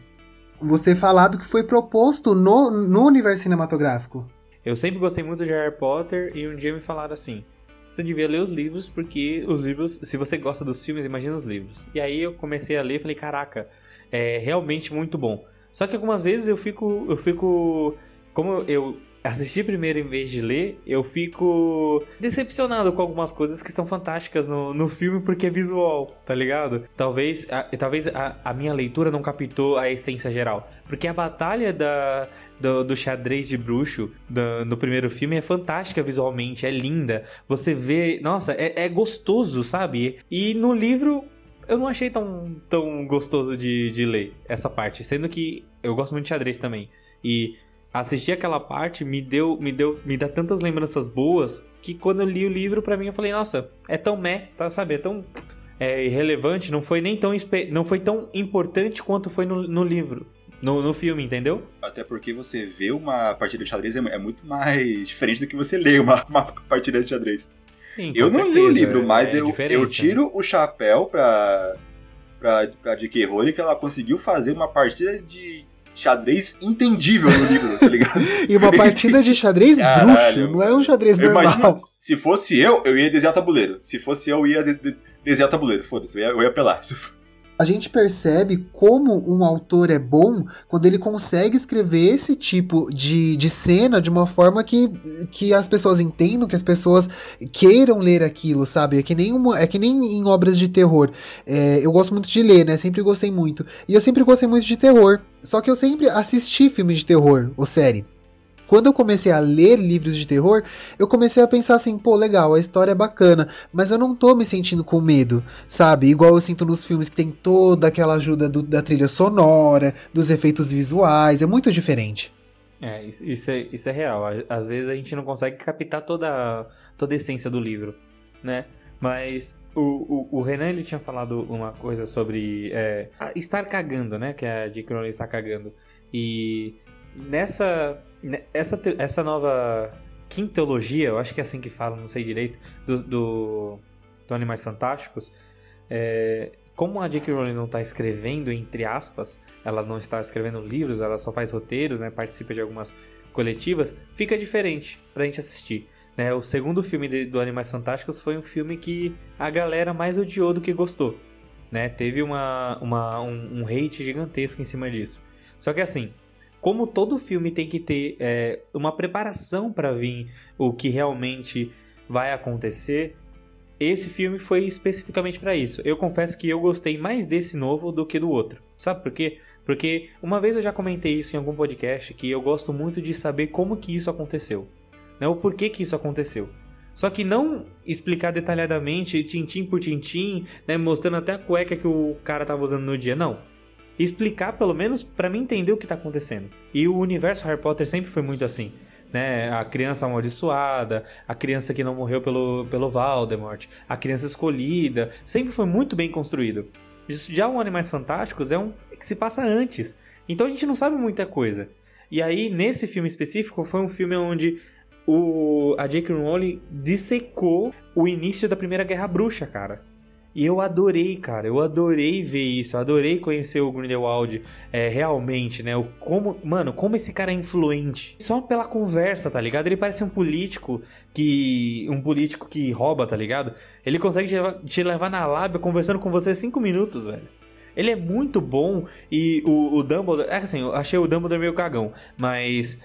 Você falar do que foi proposto no, no universo cinematográfico. Eu sempre gostei muito de Harry Potter e um dia me falaram assim: você devia ler os livros porque os livros, se você gosta dos filmes, imagina os livros. E aí eu comecei a ler e falei: caraca, é realmente muito bom. Só que algumas vezes eu fico, eu fico, como eu assisti primeiro em vez de ler, eu fico decepcionado com algumas coisas que são fantásticas no, no filme porque é visual, tá ligado? Talvez, a, talvez a, a minha leitura não captou a essência geral, porque a batalha da do, do xadrez de bruxo do- no primeiro filme é fantástica visualmente, é linda. Você vê, nossa, é, é gostoso, sabe? E no livro eu não achei tão, tão gostoso de, de ler essa parte, sendo que eu gosto muito de xadrez também. E assistir aquela parte me deu, me deu, me dá tantas lembranças boas que quando eu li o livro pra mim eu falei, nossa, é tão meh, tá, sabe? É tão é, irrelevante, não foi nem tão não foi tão importante quanto foi no, no livro, no, no filme, entendeu? Até porque você vê uma partida de xadrez é, é muito mais diferente do que você lê uma, uma partida de xadrez. Sim, Eu não li o certeza, livro, mas é eu, eu né? tiro o chapéu pra, pra, pra J.K. Rowling que ela conseguiu fazer uma partida de xadrez entendível no livro, tá ligado? E uma partida de xadrez Caralho. bruxo, não é um xadrez Eu normal. imagino, se fosse eu, eu ia desenhar tabuleiro. Se fosse eu, eu ia de, de, desenhar tabuleiro. Foda-se, eu ia, eu ia apelar. A gente percebe como um autor é bom quando ele consegue escrever esse tipo de, de cena de uma forma que, que as pessoas entendam, que as pessoas queiram ler aquilo, sabe? É que nem, uma, é que nem em obras de terror. É, eu gosto muito de ler, né? Sempre gostei muito. E eu sempre gostei muito de terror. Só que eu sempre assisti filmes de terror, ou série. Quando eu comecei a ler livros de terror, eu comecei a pensar assim, pô, legal, a história é bacana, mas eu não tô me sentindo com medo, sabe? Igual eu sinto nos filmes que tem toda aquela ajuda do- da trilha sonora, dos efeitos visuais, é muito diferente. É, isso, é, isso é real. Às- vezes a gente não consegue captar toda, toda a essência do livro, né? Mas o, o, o Renan ele tinha falado uma coisa sobre é, estar cagando, né? Que a J.K. Rowling está cagando. E nessa, ne- essa, te- essa nova quintologia, eu acho que é assim que fala, não sei direito, do, do, do Animais Fantásticos, é, como a J.K. Rowling não está escrevendo, entre aspas, ela não está escrevendo livros, ela só faz roteiros, né, participa de algumas coletivas, fica diferente pra gente assistir. né? O segundo filme de, do Animais Fantásticos foi um filme que a galera mais odiou do que gostou, né? Teve uma, uma, um, um hate gigantesco em cima disso. Só que assim, como todo filme tem que ter é, uma preparação para vir o que realmente vai acontecer, esse filme foi especificamente para isso. Eu confesso que eu gostei mais desse novo do que do outro. Sabe por quê? Porque uma vez eu já comentei isso em algum podcast que eu gosto muito de saber como que isso aconteceu né, o porquê que isso aconteceu. Só que não explicar detalhadamente, tintim por tintim, né, mostrando até a cueca que o cara tava usando no dia, não. Explicar pelo menos para mim entender o que tá acontecendo. E o universo Harry Potter sempre foi muito assim. Né, a criança amaldiçoada, a criança que não morreu pelo, pelo Voldemort, a criança escolhida, sempre foi muito bem construído. Já o Animais Fantásticos é um que se passa antes, então a gente não sabe muita coisa. E aí, nesse filme específico, foi um filme onde o, a J.K. Rowling dissecou o início da Primeira Guerra Bruxa, cara. E eu adorei, cara. Eu adorei ver isso. Adorei conhecer o Grindelwald é, realmente, né? O como, mano, como esse cara é influente. Só pela conversa, tá ligado? Ele parece um político que. Um político que rouba, tá ligado? Ele consegue te levar, te levar na lábia conversando com você cinco minutos, velho. Ele é muito bom e o, o Dumbledore. É assim, eu achei o Dumbledore meio cagão. Mas.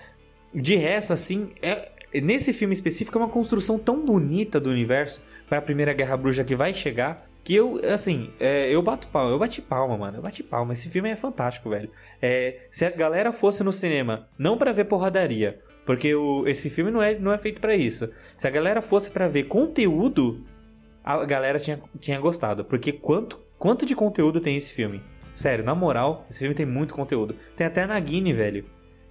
De resto, assim, é, nesse filme específico é uma construção tão bonita do universo para a Primeira Guerra Bruxa que vai chegar. Que eu, assim, é, eu bato palma, eu bati palma, mano. Eu bati palma. Esse filme é fantástico, velho. É, se a galera fosse no cinema, não para ver porradaria, porque o, esse filme não é, não é feito para isso. Se a galera fosse para ver conteúdo, a galera tinha, tinha gostado. Porque quanto, quanto de conteúdo tem esse filme? Sério, na moral, esse filme tem muito conteúdo. Tem até a Nagini, velho.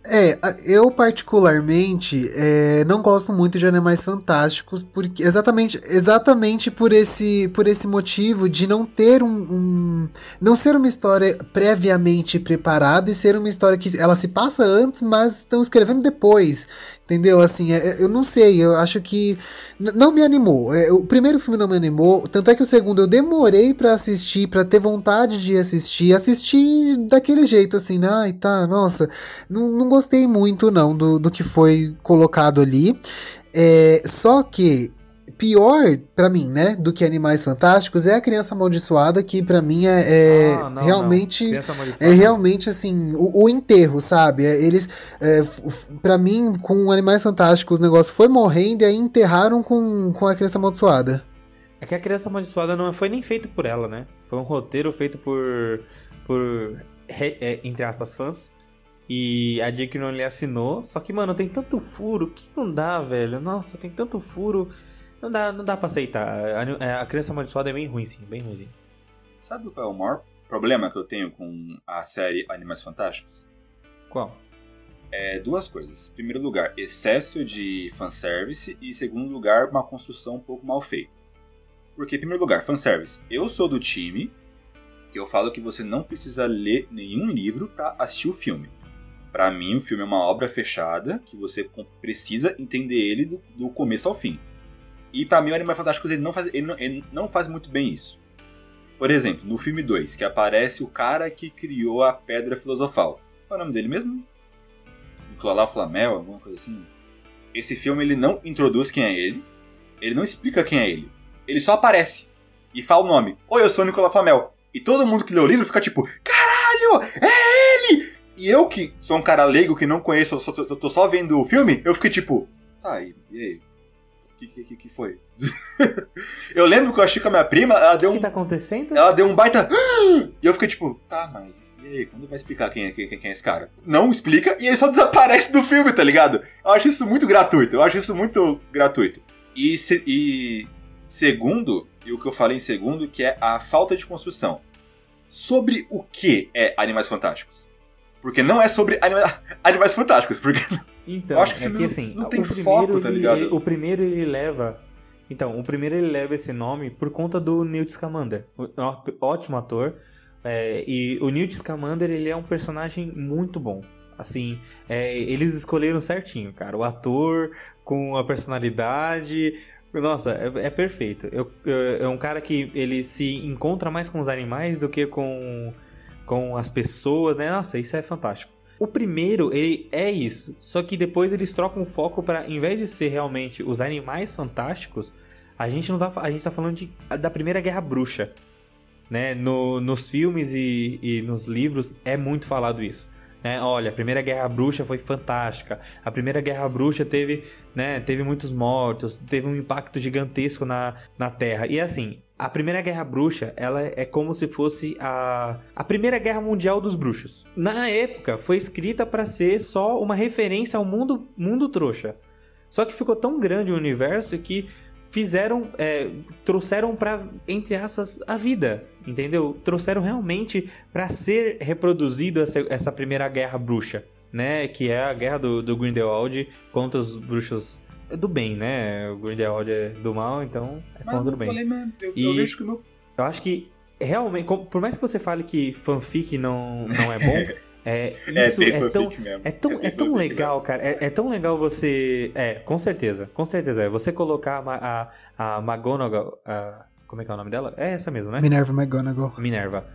É, eu particularmente é, não gosto muito de Animais Fantásticos, porque exatamente, exatamente por esse, por esse motivo de não ter um, um, não ser uma história previamente preparada e ser uma história que ela se passa antes, mas estão escrevendo depois. Entendeu? Assim, é, eu não sei, eu acho que não me animou. É, o primeiro filme não me animou, tanto é que o segundo eu demorei para assistir, para ter vontade de assistir. Assisti daquele jeito, assim, né? Ai, tá, nossa. Não, não gostei muito, não, do, do que foi colocado ali. É, só que pior para mim, né, do que Animais Fantásticos é a Criança Amaldiçoada, que para mim é, é ah, não, realmente não. é realmente assim o, o enterro, sabe? É, eles, é, para mim, com Animais Fantásticos o negócio foi morrendo e aí enterraram com, com a Criança Amaldiçoada. É que a Criança Amaldiçoada não foi nem feito por ela, né? Foi um roteiro feito por por é, entre aspas fãs. E a J.K. Rowling assinou, só que, mano, tem tanto furo que não dá, velho. Nossa, tem tanto furo não dá, não dá pra aceitar. A, é, a criança amaldiçoada é bem ruim, sim, bem ruimzinho. Sabe qual é o maior problema que eu tenho com a série Animais Fantásticos? Qual? É duas coisas. Em primeiro lugar, excesso de fanservice. E em segundo lugar, uma construção um pouco mal feita. Porque, em primeiro lugar, fanservice. Eu sou do time que eu falo que você não precisa ler nenhum livro para assistir o filme. Para mim, o filme é uma obra fechada que você precisa entender ele do, do começo ao fim. E pra mim o Animais Fantásticos ele não, faz, ele, não, ele não faz muito bem isso. Por exemplo, no filme 2, que aparece o cara que criou a Pedra Filosofal. Qual é o nome dele mesmo? Nicolau Flamel, alguma coisa assim. Esse filme ele não introduz quem é ele, ele não explica quem é ele. Ele só aparece e fala o nome. Oi, eu sou o Nicolau Flamel. E todo mundo que lê o livro fica tipo, caralho, é ele! E eu que sou um cara leigo que não conheço, eu, só, tô só vendo o filme, eu fiquei tipo, tá, e aí? Que, que, que foi? eu lembro que eu achei com a minha prima, ela deu um. O que tá acontecendo? Ela deu um baita. E eu fiquei tipo, tá, mas. E aí, quando vai explicar quem é, quem, quem é esse cara? Não explica e ele só desaparece do filme, tá ligado? Eu acho isso muito gratuito. Eu acho isso muito gratuito. E, se, e segundo, e o que eu falei em segundo, que é a falta de construção. Sobre o que é Animais Fantásticos? Porque não é sobre anima Animais Fantásticos, porque então, acho que é que assim, não tem o primeiro, foco, tá ligado? Ele, o primeiro ele leva. Então, o primeiro ele leva esse nome por conta do Newt Scamander. Ótimo ator. É, e o Newt Scamander, ele é um personagem muito bom. Assim, é, eles escolheram certinho, cara. O ator com a personalidade. Nossa, é, é perfeito. Eu, eu, é um cara que ele se encontra mais com os animais do que com, com as pessoas, né? Nossa, isso é fantástico. O primeiro, ele é isso. Só que depois eles trocam o foco para, em vez de ser realmente os animais fantásticos, a gente não tá, a gente tá falando de, da primeira guerra bruxa. Né? No, nos filmes e, e nos livros é muito falado isso. Né? Olha, a primeira guerra bruxa foi fantástica. A primeira guerra bruxa teve, né, teve muitos mortos, teve um impacto gigantesco na, na Terra. E assim, a primeira guerra bruxa, ela é como se fosse a, a primeira guerra mundial dos bruxos. Na época, foi escrita para ser só uma referência ao mundo, mundo trouxa. Só que ficou tão grande o universo que fizeram, é, trouxeram para entre aspas a vida, entendeu? Trouxeram realmente para ser reproduzido essa, essa, primeira guerra bruxa, né? Que é a guerra do, do Grindelwald contra os bruxos do bem, né? O Grindelwald é do mal, então é Mas contra o bem. problema, eu, E- eu vejo que meu Eu acho que realmente, por mais que você fale que fanfic não, não é bom, é, isso bem é, fanfic tão, mesmo. é tão, é tão legal, cara. É, é tão legal você. É, com certeza. Com certeza. É você colocar a, a, a McGonagall. a- como é que é o nome dela? É essa mesmo, né? Minerva McGonagall. Minerva.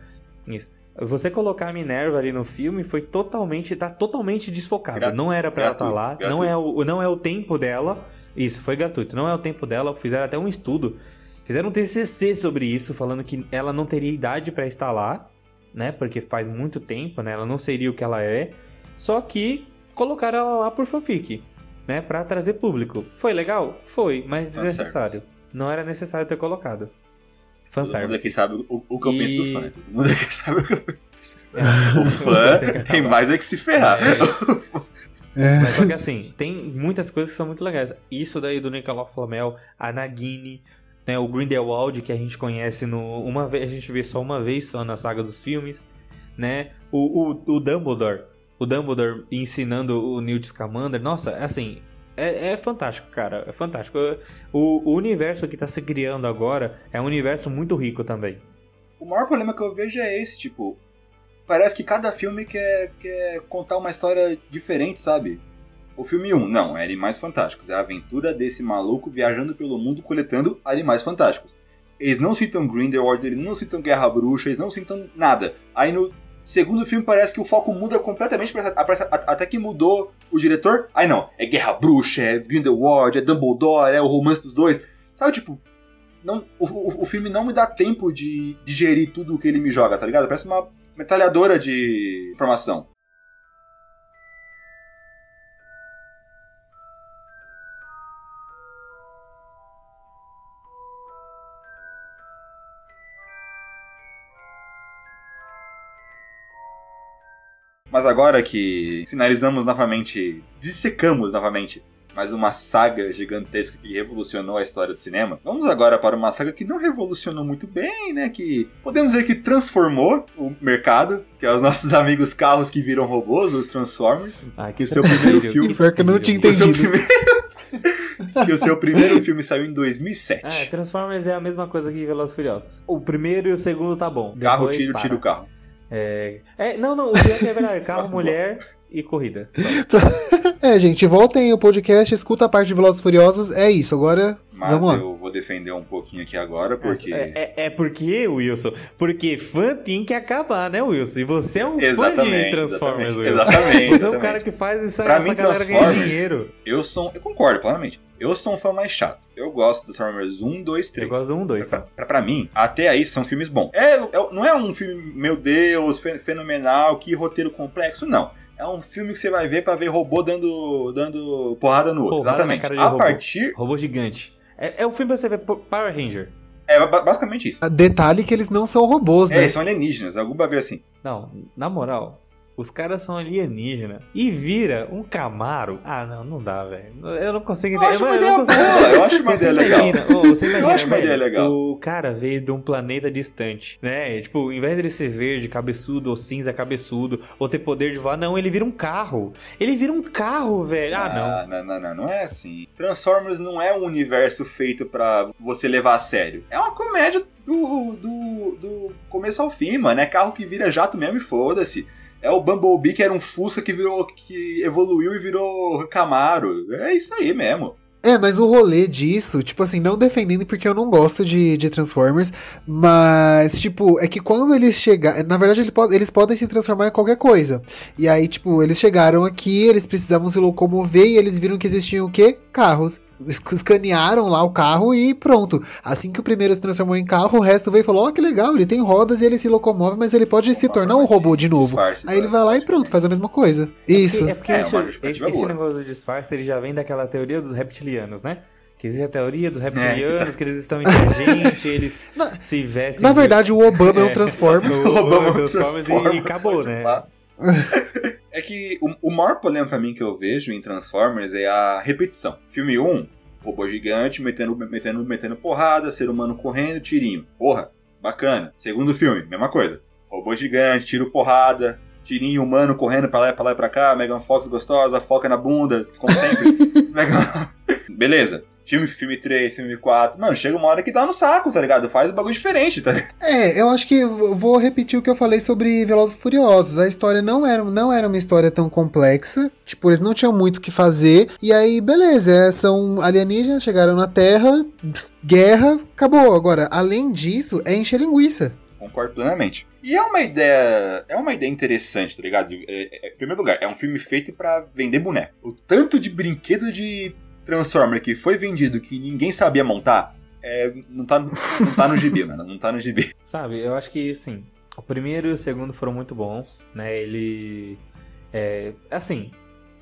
Isso. Você colocar a Minerva ali no filme foi totalmente. tá totalmente desfocado. Gra- não era pra ela estar lá. gratuito, Não é, o, não é o tempo dela. Isso, foi gratuito. Não é o tempo dela. Fizeram até um estudo. Fizeram um TCC sobre isso, falando que ela não teria idade pra estar lá, né? Porque faz muito tempo, né? Ela não seria o que ela é. Só que colocaram ela lá por fanfic, né? Pra trazer público. Foi legal? Foi, mas Fanservice. desnecessário. Não era necessário ter colocado. Todo mundo Fanservice. aqui sabe o, o que eu E- penso do fã. né? Todo mundo aqui sabe o que eu penso. É, O fã tem mais é que se ferrar. É. Mas só que assim, tem muitas coisas que são muito legais. Isso daí do Nicolau Flamel, a Nagini, né, o Grindelwald, que a gente conhece no. Uma vez, a gente vê só uma vez só na saga dos filmes, né? O, o, o Dumbledore. O Dumbledore ensinando o Newt Scamander. Nossa, assim. É, é fantástico, cara. É fantástico. O, o universo que tá se criando agora é um universo muito rico também. O maior problema que eu vejo é esse, tipo. Parece que cada filme quer, quer contar uma história diferente, sabe? O filme 1, não, é Animais Fantásticos. É a aventura desse maluco viajando pelo mundo coletando animais fantásticos. Eles não citam Grindelwald, eles não citam Guerra Bruxa, eles não citam nada. Aí no segundo filme parece que o foco muda completamente, até que mudou o diretor. Aí não, é Guerra Bruxa, é Grindelwald, é Dumbledore, é o romance dos dois. Sabe, tipo, não, o, o, o filme não me dá tempo de digerir tudo o que ele me joga, tá ligado? Parece uma metralhadora de informação. Mas agora que finalizamos novamente, dissecamos novamente mais uma saga gigantesca que revolucionou a história do cinema. Vamos agora para uma saga que não revolucionou muito bem, né? Que podemos dizer que transformou o mercado, que é os nossos amigos carros que viram robôs, os Transformers. Ah, que O seu primeiro filme- que Pior que eu não tinha Entendido. primeiro... que o seu primeiro filme saiu em 2007. É, Transformers é a mesma coisa que Velozes Furiosos. O primeiro e o segundo tá bom. Carro, Depois tiro, para. tira o carro. É, é, não, não, o que é verdade. Carro, Nossa, mulher e corrida. É, gente, voltem aí o podcast, escuta a parte de Velozes Furiosos. É isso, agora Mas vamos lá. eu vou defender um pouquinho aqui agora, porque... É, é, é porque, Wilson, porque fã tem que acabar, né, Wilson? E você é um fã de Exatamente, Transformers, exatamente, Wilson. exatamente, Você é o exatamente. cara que faz essa, Pra essa mim, galera ganhar Transformers- dinheiro. Eu sou... Eu concordo, plenamente. Eu sou um fã mais chato. Eu gosto dos Transformers 1, 2, Eu 3. gosto do um, dois, Pra, só. pra, pra mim, até aí são filmes bons. É, é- não é um filme, meu Deus, fe- fenomenal, que roteiro complexo, não. É um filme que você vai ver pra ver robô dando, dando porrada no outro. Porrada Exatamente. cara de A robô. partir. Robô gigante. É, é o filme pra você ver Power Ranger. É ba- basicamente isso. Detalhe que eles não são robôs, É, né? eles são alienígenas, algum bagulho assim. Não, na moral, os caras são alienígenas. E vira um Camaro. Ah, não, não dá, velho. Eu não consigo Eu entender. ideia eu não consigo eu acho uma ideia legal. imagina, ô, você imagina, acho uma ideia legal. O cara veio de um planeta distante, né? Tipo, em vez de ser verde, cabeçudo, ou cinza, cabeçudo, ou ter poder de voar, não, ele vira um carro. Ele vira um carro, velho. Ah, não. Não, não, não, não é assim. Transformers não é um universo feito pra você levar a sério. É uma comédia do, do, do começo ao fim, mano. É carro que vira jato mesmo e foda-se. É o Bumblebee que era um Fusca que virou. que evoluiu e virou Camaro. É isso aí mesmo. É, mas o rolê disso, tipo assim, não defendendo porque eu não gosto de, de Transformers, mas, tipo, é que quando eles chegaram. Na verdade, eles, podem, eles podem se transformar em qualquer coisa. E aí, tipo, eles chegaram aqui, eles precisavam se locomover e eles viram que existiam o quê? Carros. Escanearam lá o carro e pronto. Assim que o primeiro se transformou em carro, o resto veio e falou: Ó, oh, que legal, ele tem rodas e ele se locomove, mas ele pode se tornar um robô de novo. Aí ele vai lá e pronto, faz a mesma coisa. Isso. É porque, É, isso- uma justificativa esse, esse negócio do disfarce ele já vem daquela teoria dos reptilianos, né? Que existe a teoria dos reptilianos, que eles estão entre a gente, eles Na- se vestem. Na de- verdade, o Obama é um Transformer. O Obama Obama Transformers e- Transformers, e acabou, né? É que o, o maior problema pra mim que eu vejo em Transformers é a repetição. Filme 1, robô gigante metendo, metendo, metendo porrada, ser humano correndo, tirinho. Porra, bacana. Segundo filme, mesma coisa. Robô gigante, tiro porrada, tirinho humano correndo pra lá e pra lá e pra cá, Megan Fox gostosa, foca na bunda, como sempre. Megan... Beleza. Filme, filme 3, filme 4. Mano, chega uma hora que dá no saco, tá ligado? Faz um bagulho diferente, tá ligado? É, eu acho que vou repetir o que eu falei sobre Velozes e Furiosos. A história não era, não era uma história tão complexa. Tipo, eles não tinham muito o que fazer. E aí, beleza, é, são alienígenas, chegaram na Terra, guerra, acabou. Agora, além disso, é encher linguiça. Concordo plenamente. E é uma ideia. É uma ideia interessante, tá ligado? É, é- em primeiro lugar, é um filme feito pra vender boneco. O tanto de brinquedo de Transformer que foi vendido que ninguém sabia montar. É, não, tá, não tá no gibi, mano. Não tá no gibi. Sabe, eu acho que, assim, o primeiro e o segundo foram muito bons, né? Ele. É. Assim.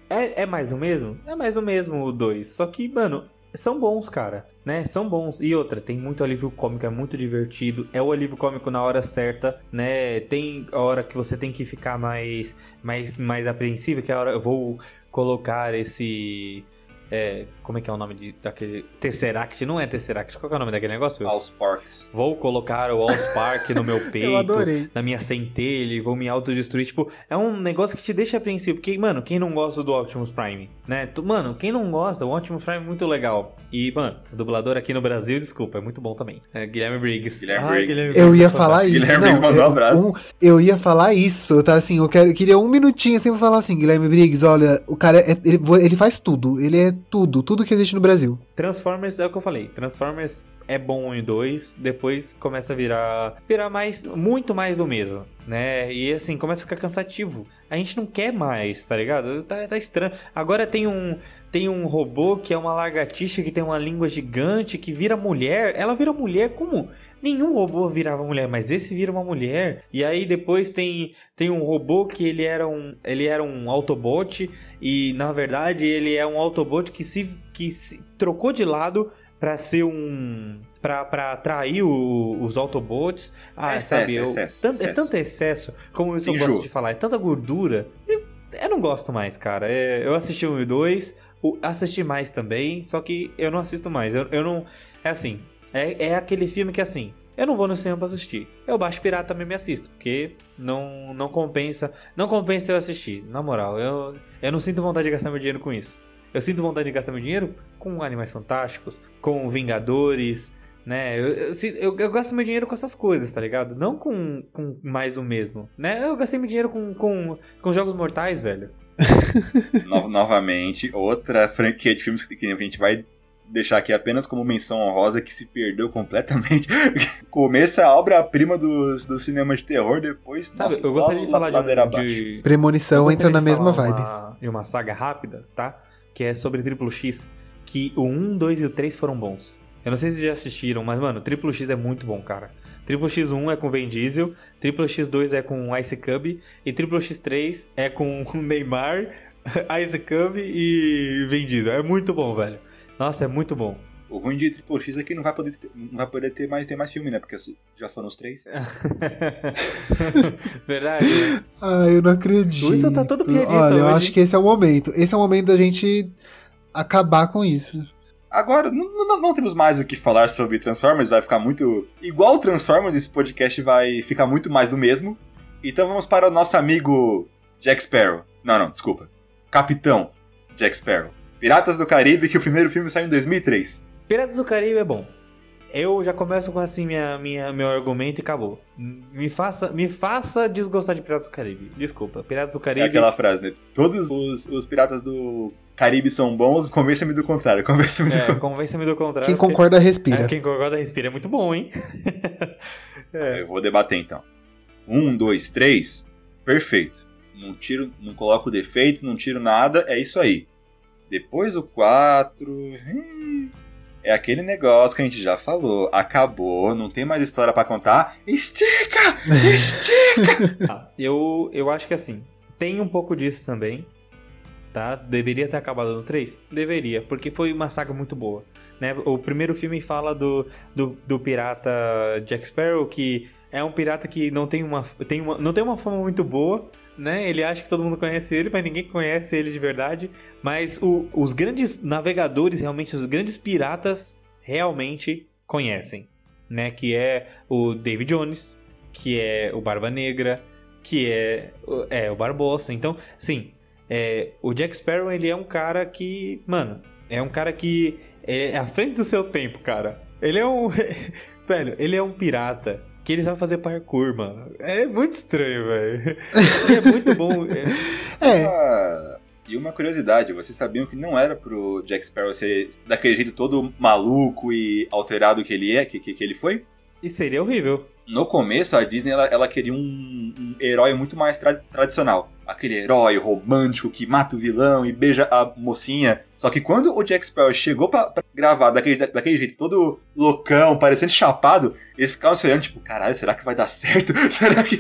É, é mais o mesmo? É mais o mesmo o dois. Só que, mano, são bons, cara. Né? São bons. E outra, tem muito alívio cômico, é muito divertido. É o alívio cômico na hora certa, né? Tem a hora que você tem que ficar mais. mais, mais apreensivo, que é a hora. Eu vou colocar esse. É, como é que é o nome de, daquele. Tesseract? Não é Tesseract. Qual que é o nome daquele negócio? Wilson? Aos Parks. Vou colocar o Allspark no meu peito, Eu adorei. na minha centelha, vou me autodestruir. Tipo, é um negócio que te deixa apreensivo. Porque, mano, quem não gosta do Optimus Prime, né? Mano, quem não gosta, o Optimus Prime é muito legal. E, mano, dublador aqui no Brasil, desculpa, é muito bom também. É Guilherme Briggs. Guilherme Ai, Briggs. Guilherme Eu Briggs ia é falar isso. Guilherme não, mandou um eu, abraço. um- eu ia falar isso, tá? Assim, eu quero, queria um minutinho assim pra falar assim, Guilherme Briggs, olha, o cara, é- ele, ele faz tudo. Ele é tudo, tudo que existe no Brasil. Transformers é o que eu falei. Transformers é bom um e dois, depois começa a virar virar mais muito mais do mesmo, né? E assim começa a ficar cansativo. A gente não quer mais, tá ligado? Tá, tá estranho. Agora tem um tem um robô que é uma lagartixa que tem uma língua gigante que vira mulher. Ela vira mulher como nenhum robô virava mulher, mas esse vira uma mulher. E aí depois tem tem um robô que ele era um ele era um Autobot e na verdade ele é um Autobot que se que se trocou de lado pra ser um pra pra atrair o- os Autobots. Ah, É excesso, sabe, eu, excesso, tan- é excesso. tanto excesso, como isso eu gosto de falar, é tanta gordura. Eu, eu não gosto mais, cara. É, eu assisti um e dois, assisti mais também, só que eu não assisto mais. Eu, eu não. É assim, é, é aquele filme que assim. Eu não vou no cinema pra assistir. Eu baixo pirata também me assisto, porque não, não compensa. Não compensa eu assistir. Na moral, eu, eu não sinto vontade de gastar meu dinheiro com isso. Eu sinto vontade de gastar meu dinheiro com Animais Fantásticos, com Vingadores, né? Eu, eu, eu- eu gasto meu dinheiro com essas coisas, tá ligado? Não com, com mais do mesmo, né? Eu gastei meu dinheiro com, com, com Jogos Mortais, velho. No- novamente, outra franquia de filmes que a gente vai deixar aqui apenas como menção honrosa que se perdeu completamente. Começa a obra-prima do, do cinema de terror, depois. Sabe, nossa, eu gostaria de falar de, um- de, Premonição entra na mesma vibe. Uma, de uma saga rápida, tá? Que é sobre Triplo X. Que o 1, 2 e o 3 foram bons. Eu não sei se vocês já assistiram, mas, mano, Triplo X é muito bom, cara. Triplo X1 é com Vin Diesel, Triplo X2 é com Ice Cub e Triplo X3 é com Neymar, Ice Cub e Vin Diesel. É muito bom, velho. Nossa, é muito bom. O ruim de Triple X é que não vai poder ter, não vai poder ter mais, ter mais filme, né? Porque já foram os três. Verdade. né? Ah, eu não acredito. O Wilson tá todo piadista Olha, eu hoje, acho hein? que esse é o momento. Esse é o momento da gente acabar com isso. Agora, não, não- não temos mais o que falar sobre Transformers, vai ficar muito. Igual Transformers, esse podcast vai ficar muito mais do mesmo. Então vamos para o nosso amigo Jack Sparrow. Não, não, desculpa. Capitão Jack Sparrow. Piratas do Caribe, que o primeiro filme saiu em 2003. Piratas do Caribe é bom. eu já começo com assim minha, minha, meu argumento e acabou. Me faça, me faça desgostar de Piratas do Caribe. Desculpa, Piratas do É Caribe. aquela frase, né? Todos os, os piratas do Caribe são bons, convença-me do contrário. Convença-me do É, convença-me do contrário. Quem porque- concorda, respira. É, quem concorda respira. É muito bom, hein? É. Eu vou debater então. Um, dois, três. Perfeito. Não tiro, não coloco defeito, não tiro nada, é isso aí. Depois o quatro. hum, É aquele negócio que a gente já falou. Acabou, não tem mais história pra contar. Estica! Estica! Ah, eu, eu acho que assim, tem um pouco disso também. Tá? Deveria ter acabado no 3? Deveria, porque foi uma saga muito boa. Né? O primeiro filme fala do, do, do pirata Jack Sparrow, que é um pirata que não tem uma, tem uma, não tem uma fama muito boa. Né? Ele acha que todo mundo conhece ele, mas ninguém conhece ele de verdade. Mas o- os grandes navegadores, realmente, os grandes piratas, realmente conhecem. Né? Que é o David Jones, que é o Barba Negra, que é, o- é o Barbossa. Então, sim, é, o Jack Sparrow, ele é um cara que, mano, é um cara que é à frente do seu tempo, cara. Ele é um. velho, ele é um pirata que ele sabe fazer parkour, mano. É muito estranho, velho. É muito bom. É, É, Ah, e uma curiosidade, vocês sabiam que não era pro Jack Sparrow ser daquele jeito todo maluco e alterado que ele é, que, que, que ele foi? e seria horrível. No começo, a Disney ela, ela queria um, um herói muito mais tra- tradicional. Aquele herói romântico que mata o vilão e beija a mocinha. Só que quando o Jack Sparrow chegou pra, pra gravar daquele, daquele jeito, todo loucão, parecendo chapado, eles ficavam se olhando, tipo, caralho, será que vai dar certo? será que.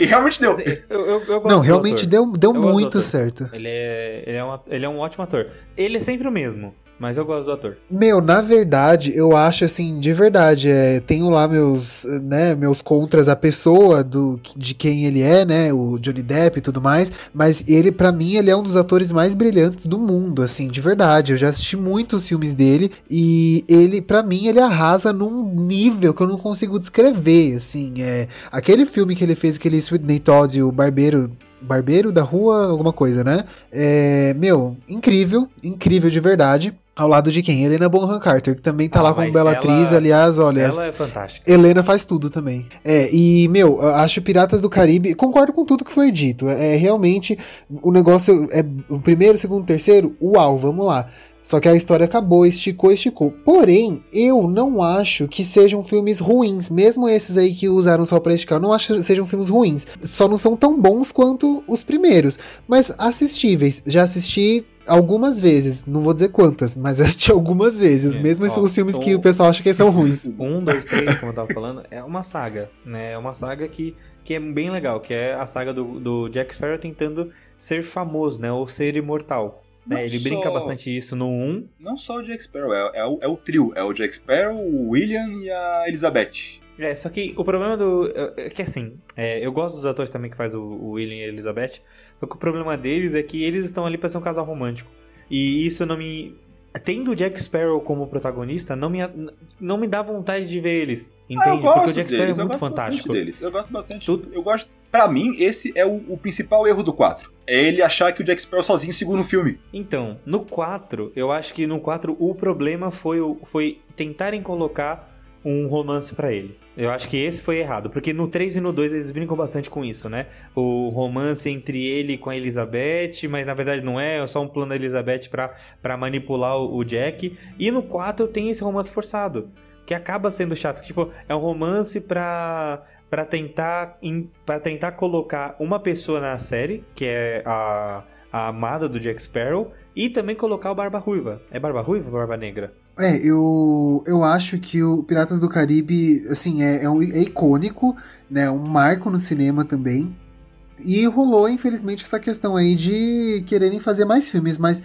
E realmente deu. Mas, eu, eu, eu gosto não, realmente deu, deu muito certo. Ele é, ele, é um, ele é um ótimo ator. Ele é sempre o mesmo, mas eu gosto do ator. Meu, na verdade, eu acho assim, de verdade, é, tenho lá meus, né, meus contras a pessoa do de quem ele é, né, o Johnny Depp e tudo mais, mas ele pra mim ele é um dos atores mais brilhantes do mundo, assim, de verdade. Eu já assisti muitos filmes dele e ele pra mim ele arrasa num nível que eu não consigo descrever, assim, é aquele filme que ele fez aquele Sweetney Todd e o barbeiro Barbeiro da rua, alguma coisa, né? É, meu, incrível, incrível de verdade. Ao lado de quem? Helena Bonham Carter, que também tá Ah, lá como bela ela- atriz. Aliás, olha, Ela é fantástica. Helena faz tudo também. É, e, meu, eu acho Piratas do Caribe. Concordo com tudo que foi dito. É, é realmente. O negócio é. O primeiro, o segundo, terceiro, uau, vamos lá. Só que a história acabou, esticou, esticou. Porém, eu não acho que sejam filmes ruins. Mesmo esses aí que usaram só pra esticar, eu não acho que sejam filmes ruins. Só não são tão bons quanto os primeiros. Mas assistíveis. Já assisti algumas vezes. Não vou dizer quantas, mas assisti algumas vezes. É, mesmo esses ó, os filmes que então- o pessoal acha que são ruins. Um, dois, três, como eu tava falando, é uma saga, né? É uma saga que, que é bem legal, que é a saga do, do Jack Sparrow tentando ser famoso, né? Ou ser imortal. Né? Ele só- brinca bastante isso no 1. Não só o Jack Sparrow, é, é o, é o trio. É o Jack Sparrow, o William e a Elizabeth. É, só que o problema do. É é que assim, é, eu gosto dos atores também que faz o, o William e a Elizabeth. Só que o problema deles é que eles estão ali pra ser um casal romântico. E isso não me. Tendo o Jack Sparrow como protagonista, não me, não me dá vontade de ver eles. Ah, Entende? gosto Porque o Jack Sparrow deles, é muito fantástico. deles. Eu gosto bastante. Tudo- Eu gosto. Pra mim, esse é o, o principal erro do 4. É ele achar que o Jack Sparrow sozinho segura um filme. Então, no 4, eu acho que no 4 o problema foi, o- foi tentarem colocar um romance pra ele. Eu acho que esse foi errado, porque no 3 e no 2 eles brincam bastante com isso, né? O romance entre ele com a Elizabeth, mas na verdade não é, é só um plano da Elizabeth pra manipular o, o Jack. E no 4 tem esse romance forçado, que acaba sendo chato. Tipo, é um romance pra, pra, tentar, pra tentar colocar uma pessoa na série, que é a, a amada do Jack Sparrow, e também colocar o Barba Ruiva. É Barba Ruiva ou Barba Negra? É, eu, eu acho que o Piratas do Caribe, assim, é, é, um- é icônico, né? Um marco no cinema também. E rolou, infelizmente, essa questão aí de quererem fazer mais filmes, mas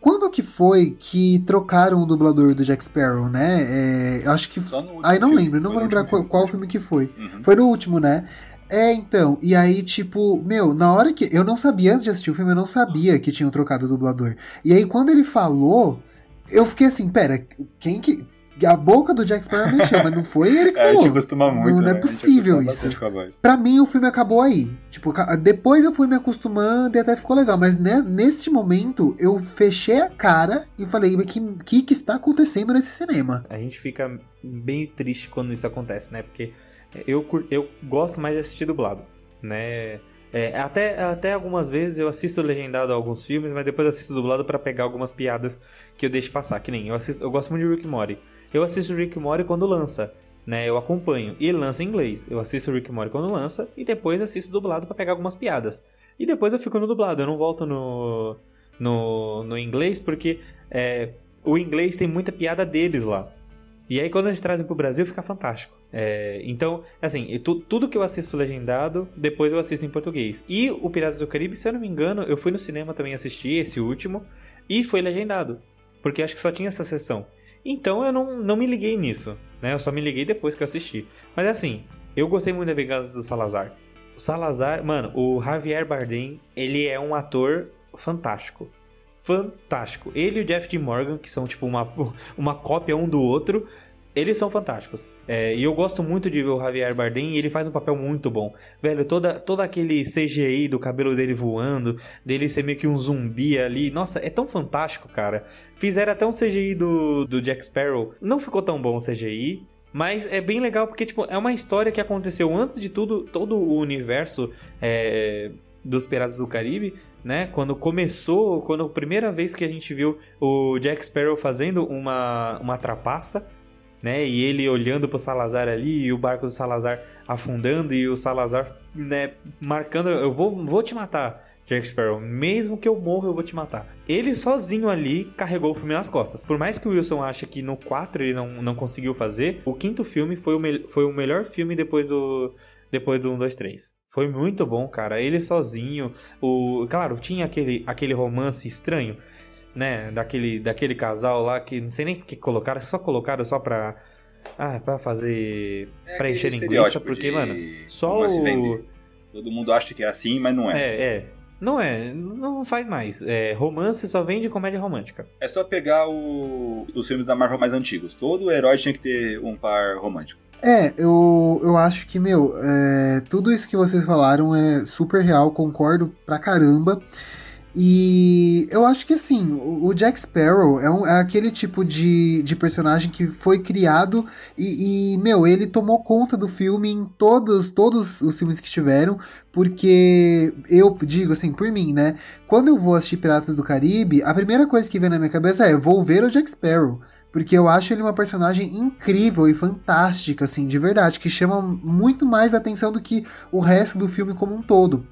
quando que foi que trocaram o dublador do Jack Sparrow, né? É, eu acho que. Último Ai, não lembro, não vou lembrar qual, filme. qual filme que foi. Uhum. Foi no último, né? É, então, e aí, tipo, meu, na hora que. Eu não sabia, antes de assistir o filme, eu não sabia que tinham trocado o dublador. E aí, quando ele falou, eu fiquei assim, pera, quem que. A boca do Jack Sparrow mexeu, mas não foi ele que É, a falou. muito. Não, não é né? Possível isso. Pra mim, o filme acabou aí. Tipo, depois eu fui me acostumando e até ficou legal. Mas né, neste momento, eu fechei a cara e falei, o que, que, que está acontecendo nesse cinema? A gente fica bem triste quando isso acontece, né? Porque eu, eu gosto mais de assistir dublado, né? É, até, até algumas vezes eu assisto legendado a alguns filmes, mas depois assisto dublado pra pegar algumas piadas que eu deixo passar. Que nem eu assisto, eu gosto muito de Rick Morty. Eu assisto Rick Morty quando lança, né? Eu acompanho e ele lança em inglês. Eu assisto Rick Morty quando lança e depois assisto dublado pra pegar algumas piadas. E depois eu fico no dublado, eu não volto no no, no inglês porque é, o inglês tem muita piada deles lá. E aí quando eles trazem pro Brasil fica fantástico. É, então, assim, tu- tudo que eu assisto legendado, depois eu assisto em português. E o Piratas do Caribe, se eu não me engano, eu fui no cinema também assistir esse último e foi legendado. Porque acho que só tinha essa sessão. Então eu não, não me liguei nisso, né? Eu só me liguei depois que eu assisti. Mas assim, eu gostei muito da Vingança do Salazar. O Salazar, mano, o Javier Bardem, ele é um ator fantástico. Fantástico. Ele e o Jeff D. Morgan, que são tipo uma, uma cópia um do outro, eles são fantásticos. É, e eu gosto muito de ver o Javier Bardem e ele faz um papel muito bom. Velho, toda, todo aquele CGI do cabelo dele voando, dele ser meio que um zumbi ali. Nossa, é tão fantástico, cara. Fizeram até um CGI do, do Jack Sparrow. Não ficou tão bom o CGI. Mas é bem legal porque, tipo, é uma história que aconteceu antes de tudo, todo o universo é, dos Piratas do Caribe, né? Quando começou, quando a primeira vez que a gente viu o Jack Sparrow fazendo uma, uma trapaça, né? E ele olhando pro Salazar ali e o barco do Salazar afundando e o Salazar, né, marcando, eu vou, vou te matar. Jack Sparrow, mesmo que eu morra, eu vou te matar. Ele sozinho ali carregou o filme nas costas. Por mais que o Wilson ache que no 4 ele não, não conseguiu fazer, o quinto filme foi o, foi o melhor filme depois do depois do 1, 2, 3. Foi muito bom, cara. Ele sozinho. O, claro, tinha aquele, aquele romance estranho, né? Daquele, daquele casal lá que não sei nem que colocaram, só colocaram só pra. Ah, pra fazer. É pra aquele encher linguiça, porque, de mano, só romance o. Todo mundo acha que é assim, mas não é. É, é. Não é, não faz mais. É, romance só vem de comédia romântica. É só pegar o- os filmes da Marvel mais antigos. Todo herói tinha que ter um par romântico. É, eu, eu acho que, meu, é, tudo isso que vocês falaram é super real, concordo pra caramba. E eu acho que assim, o Jack Sparrow é, um- é aquele tipo de, de personagem que foi criado e, e, meu, ele tomou conta do filme em todos, todos os filmes que tiveram, porque eu digo assim, por mim, né? Quando eu vou assistir Piratas do Caribe, a primeira coisa que vem na minha cabeça é: vou ver o Jack Sparrow. Porque eu acho ele uma personagem incrível e fantástica, assim, de verdade, que chama muito mais atenção do que o resto do filme como um todo.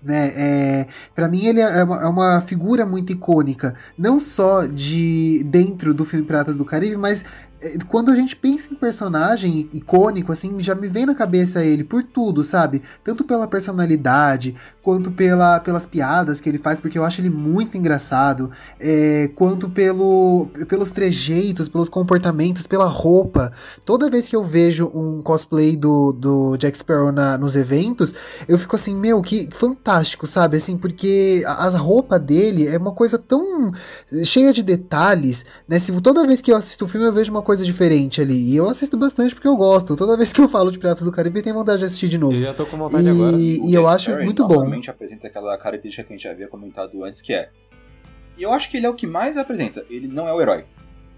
Né, é, para mim ele é uma, é uma figura muito icônica, não só de dentro do filme Piratas do Caribe, mas é, quando a gente pensa em personagem icônico, assim, já me vem na cabeça ele por tudo, sabe? Tanto pela personalidade, quanto pela, pelas piadas que ele faz, porque eu acho ele muito engraçado, é, quanto pelo, pelos trejeitos, pelos comportamentos, pela roupa. Toda vez que eu vejo um cosplay do, do Jack Sparrow na, nos eventos, eu fico assim, meu, que fantástico, sabe? Assim, porque a, a roupa dele é uma coisa tão cheia de detalhes, né? Se, toda vez que eu assisto o filme, eu vejo uma coisa diferente ali. E eu assisto bastante porque eu gosto. Toda vez que eu falo de Piratas do Caribe, eu tenho vontade de assistir de novo. Eu já tô com vontade agora. E, O e eu acho muito ele bom. novamente apresenta aquela característica que a gente já havia comentado antes, que é. E eu acho que ele é o que mais apresenta. Ele não é o herói.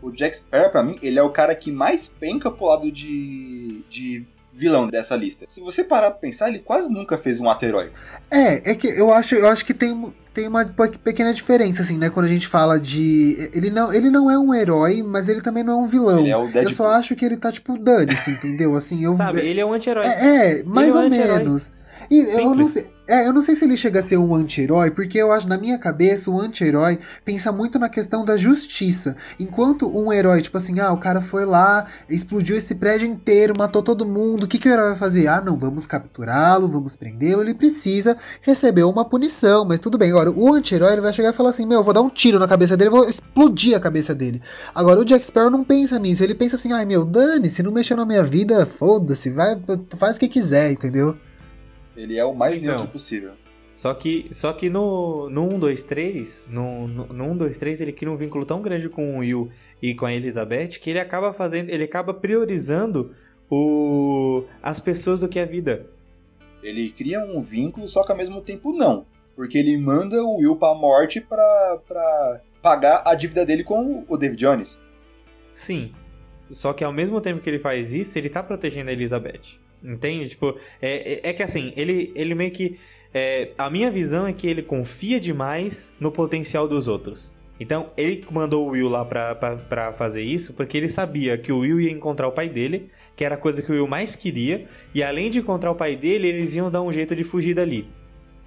O Jack Sparrow, pra mim, ele é o cara que mais penca pro lado de, de vilão dessa lista. Se você parar pra pensar, ele quase nunca fez um ato herói. É, é que eu acho, eu acho que tem, tem uma pe- pequena diferença, assim, né? Quando a gente fala de. Ele não, ele não é um herói, mas ele também não é um vilão. Ele é o Deadpool. eu só acho que ele tá, tipo, dane-se, entendeu? Assim, eu. Sabe, ele é um anti-herói. É, é, mais Ele é um ou anti-herói. menos. E eu não sei. É, eu não sei se ele chega a ser um anti-herói, porque eu acho, na minha cabeça, o anti-herói pensa muito na questão da justiça. Enquanto um herói, tipo assim, ah, o cara foi lá, explodiu esse prédio inteiro, matou todo mundo, o que, que o herói vai fazer? Ah, não, vamos capturá-lo, vamos prendê-lo, ele precisa receber uma punição, mas tudo bem. Agora, o anti-herói ele vai chegar e falar assim: meu, eu vou dar um tiro na cabeça dele, eu vou explodir a cabeça dele. Agora, o Jack Sparrow não pensa nisso, ele pensa assim: ai, meu, dane-se, não mexeu na minha vida, foda-se, vai, faz o que quiser, entendeu? Ele é o mais Então. neutro possível. Só que, só que no, no 1, 2, 3, no, no, no 1, 2, 3, ele cria um vínculo tão grande com o Will e com a Elizabeth que ele acaba fazendo, ele acaba priorizando o, as pessoas do que a vida. Ele cria um vínculo, só que ao mesmo tempo não. Porque ele manda o Will pra morte pra, pra pagar a dívida dele com o David Jones. Sim. Só que ao mesmo tempo que ele faz isso, ele tá protegendo a Elizabeth. Entende? Tipo, é, é, é que assim, ele, ele meio que. é, a minha visão é que ele confia demais no potencial dos outros. Então, ele mandou o Will lá pra, pra, pra fazer isso porque ele sabia que o Will ia encontrar o pai dele, que era a coisa que o Will mais queria, e além de encontrar o pai dele, eles iam dar um jeito de fugir dali.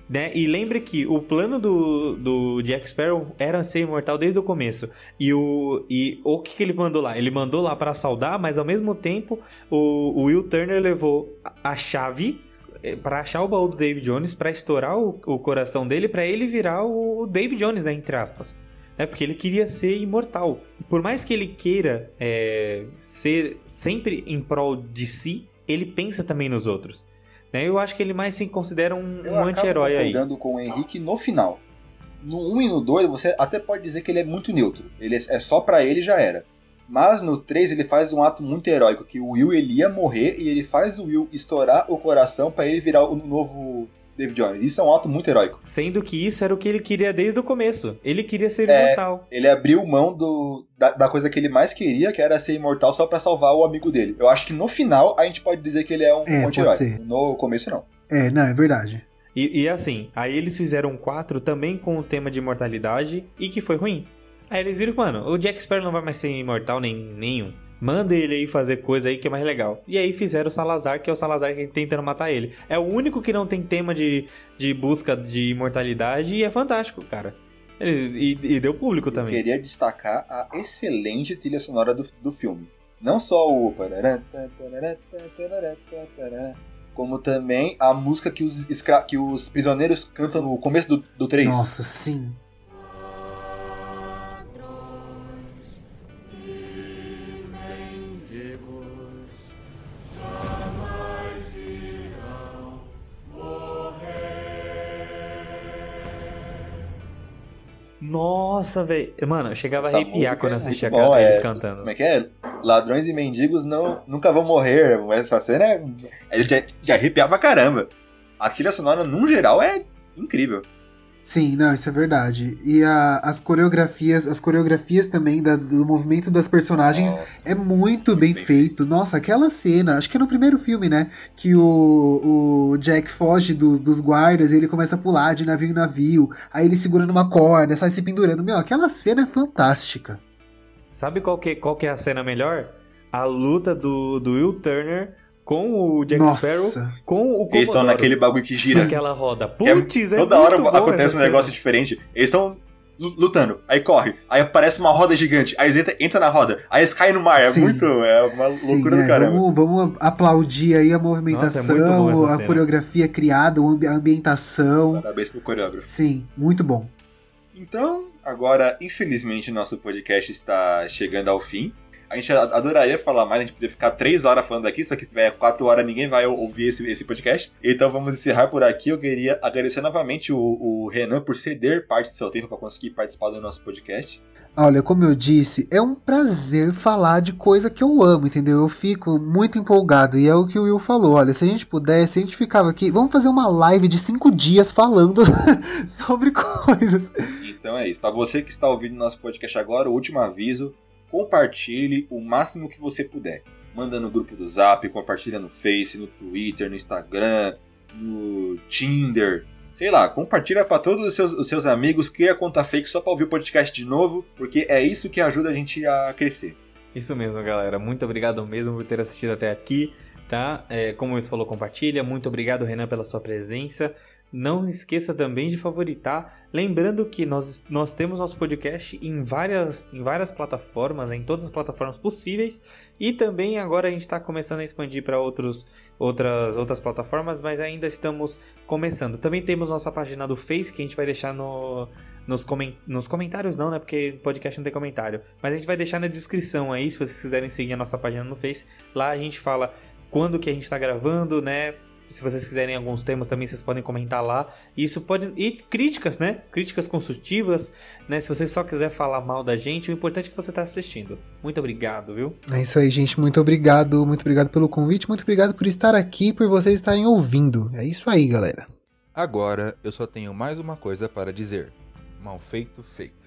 Né? E lembre que o plano do, do Jack Sparrow era ser imortal desde o começo. E o, e o que, que ele mandou lá? Ele mandou lá pra saudar, mas ao mesmo tempo o, o Will Turner levou a- chave eh, pra achar o baú do David Jones, pra estourar o, o coração dele, pra ele virar o David Jones, né, entre aspas. É porque ele queria ser imortal. Por mais que ele queira é, ser sempre em prol de si, ele pensa também nos outros. Né? Eu acho que ele mais se considera um, Eu um anti-herói aí. concordando com o Henrique no final. No 1 e no 2, você até pode dizer que ele é muito neutro. Ele é é só pra ele e já era. Mas no 3 ele faz um ato muito heróico, que o Will ele ia morrer e ele faz o Will estourar o coração pra ele virar o novo David Jones. Isso é um ato muito heróico. Sendo que isso era o que ele queria desde o começo. Ele queria ser É. imortal. Ele abriu mão do, da, da coisa que ele mais queria, que era ser imortal só pra salvar o amigo dele. Eu acho que no final a gente pode dizer que ele é um, É, anti-herói. No começo não. É, não, é verdade. E, e assim, aí eles fizeram quatro também com o tema de imortalidade e que foi ruim. Aí eles viram, mano, o Jack Sparrow não vai mais ser imortal nem nenhum. Manda ele aí fazer coisa aí que é mais legal. E aí fizeram o Salazar, que é o Salazar que tentando matar ele. É o único que não tem tema de, de busca de imortalidade e é fantástico, cara. Ele- e, e deu público Eu também. queria destacar a excelente trilha sonora do, do filme. Não só o tá, tá, tá, como também a música que os, escra- que os prisioneiros cantam no começo do, do 3. Nossa, sim. Nossa, velho. Mano, eu chegava Essa a arrepiar quando eu é assistia muito bom, eles é- cantando. Como é que é? Ladrões e mendigos não, nunca vão morrer. Essa cena é. Ele já, já arrepiava caramba. A trilha sonora, num geral, é incrível. Sim, não, isso é verdade. E a- as coreografias, as coreografias também da- do movimento das personagens Nossa. é muito bem bem feito. Nossa, aquela cena, acho que é no primeiro filme, né? Que o, o Jack foge dos, dos guardas e ele começa a pular de navio em navio. Aí ele segura numa corda, sai se pendurando. Meu, aquela cena é fantástica. Sabe qual que, qual que é a cena melhor? A luta do, do Will Turner com o Jack Sparrow Nossa. com o Eles estão Comodoro. naquele bagulho que gira. Aquela roda. Putz, é, Toda hora acontece um negócio cena. diferente. Eles estão lutando, aí corre, aí aparece uma roda gigante, aí entra, entra na roda, aí eles caem no mar. É Sim. muito. É uma Sim, loucura é, do caramba. vamos, vamos aplaudir aí a movimentação, Nossa, é a cena. coreografia criada, a ambientação. Parabéns pro coreógrafo. Sim, muito bom. Então, agora, infelizmente, nosso podcast está chegando ao fim. A gente adoraria falar mais, a gente poderia ficar três horas falando aqui, só que se tiver quatro horas ninguém vai ouvir esse, esse podcast. Então vamos encerrar por aqui. Eu queria agradecer novamente o, o Renan por ceder parte do seu tempo para conseguir participar do nosso podcast. Olha, como eu disse, é um prazer falar de coisa que eu amo, entendeu? Eu fico muito empolgado. E é o que o Will falou. Olha, se a gente pudesse, a gente ficava aqui. Vamos fazer uma live de cinco dias falando sobre coisas. Então é isso. Para você que está ouvindo nosso podcast agora, o último aviso: compartilhe o máximo que você puder. Manda no grupo do Zap, compartilha no Face, no Twitter, no Instagram, no Tinder. Sei lá, compartilha para todos os seus, os seus amigos, cria conta fake só para ouvir o podcast de novo, porque é isso que ajuda a gente a crescer. Isso mesmo, galera. Muito obrigado mesmo por ter assistido até aqui, tá? É, como você falou, compartilha. Muito obrigado, Renan, pela sua presença. Não esqueça também de favoritar. Lembrando que nós, nós temos nosso podcast em várias, em várias plataformas, em todas as plataformas possíveis. E também agora a gente está começando a expandir para outras, outras plataformas, mas ainda estamos começando. Também temos nossa página do Face, que a gente vai deixar no, nos, comen nos comentários, não, né? Porque podcast não tem comentário. Mas a gente vai deixar na descrição aí, se vocês quiserem seguir a nossa página no Face. Lá a gente fala quando que a gente tá gravando, né? Se vocês quiserem alguns temas também, vocês podem comentar lá. E isso pode. E críticas, né? Críticas construtivas, né? Se você só quiser falar mal da gente, o importante é que você tá assistindo. Muito obrigado, viu? É isso aí, gente. Muito obrigado. Muito obrigado pelo convite. Muito obrigado por estar aqui, por vocês estarem ouvindo. É isso aí, galera. Agora eu só tenho mais uma coisa para dizer: mal feito, feito.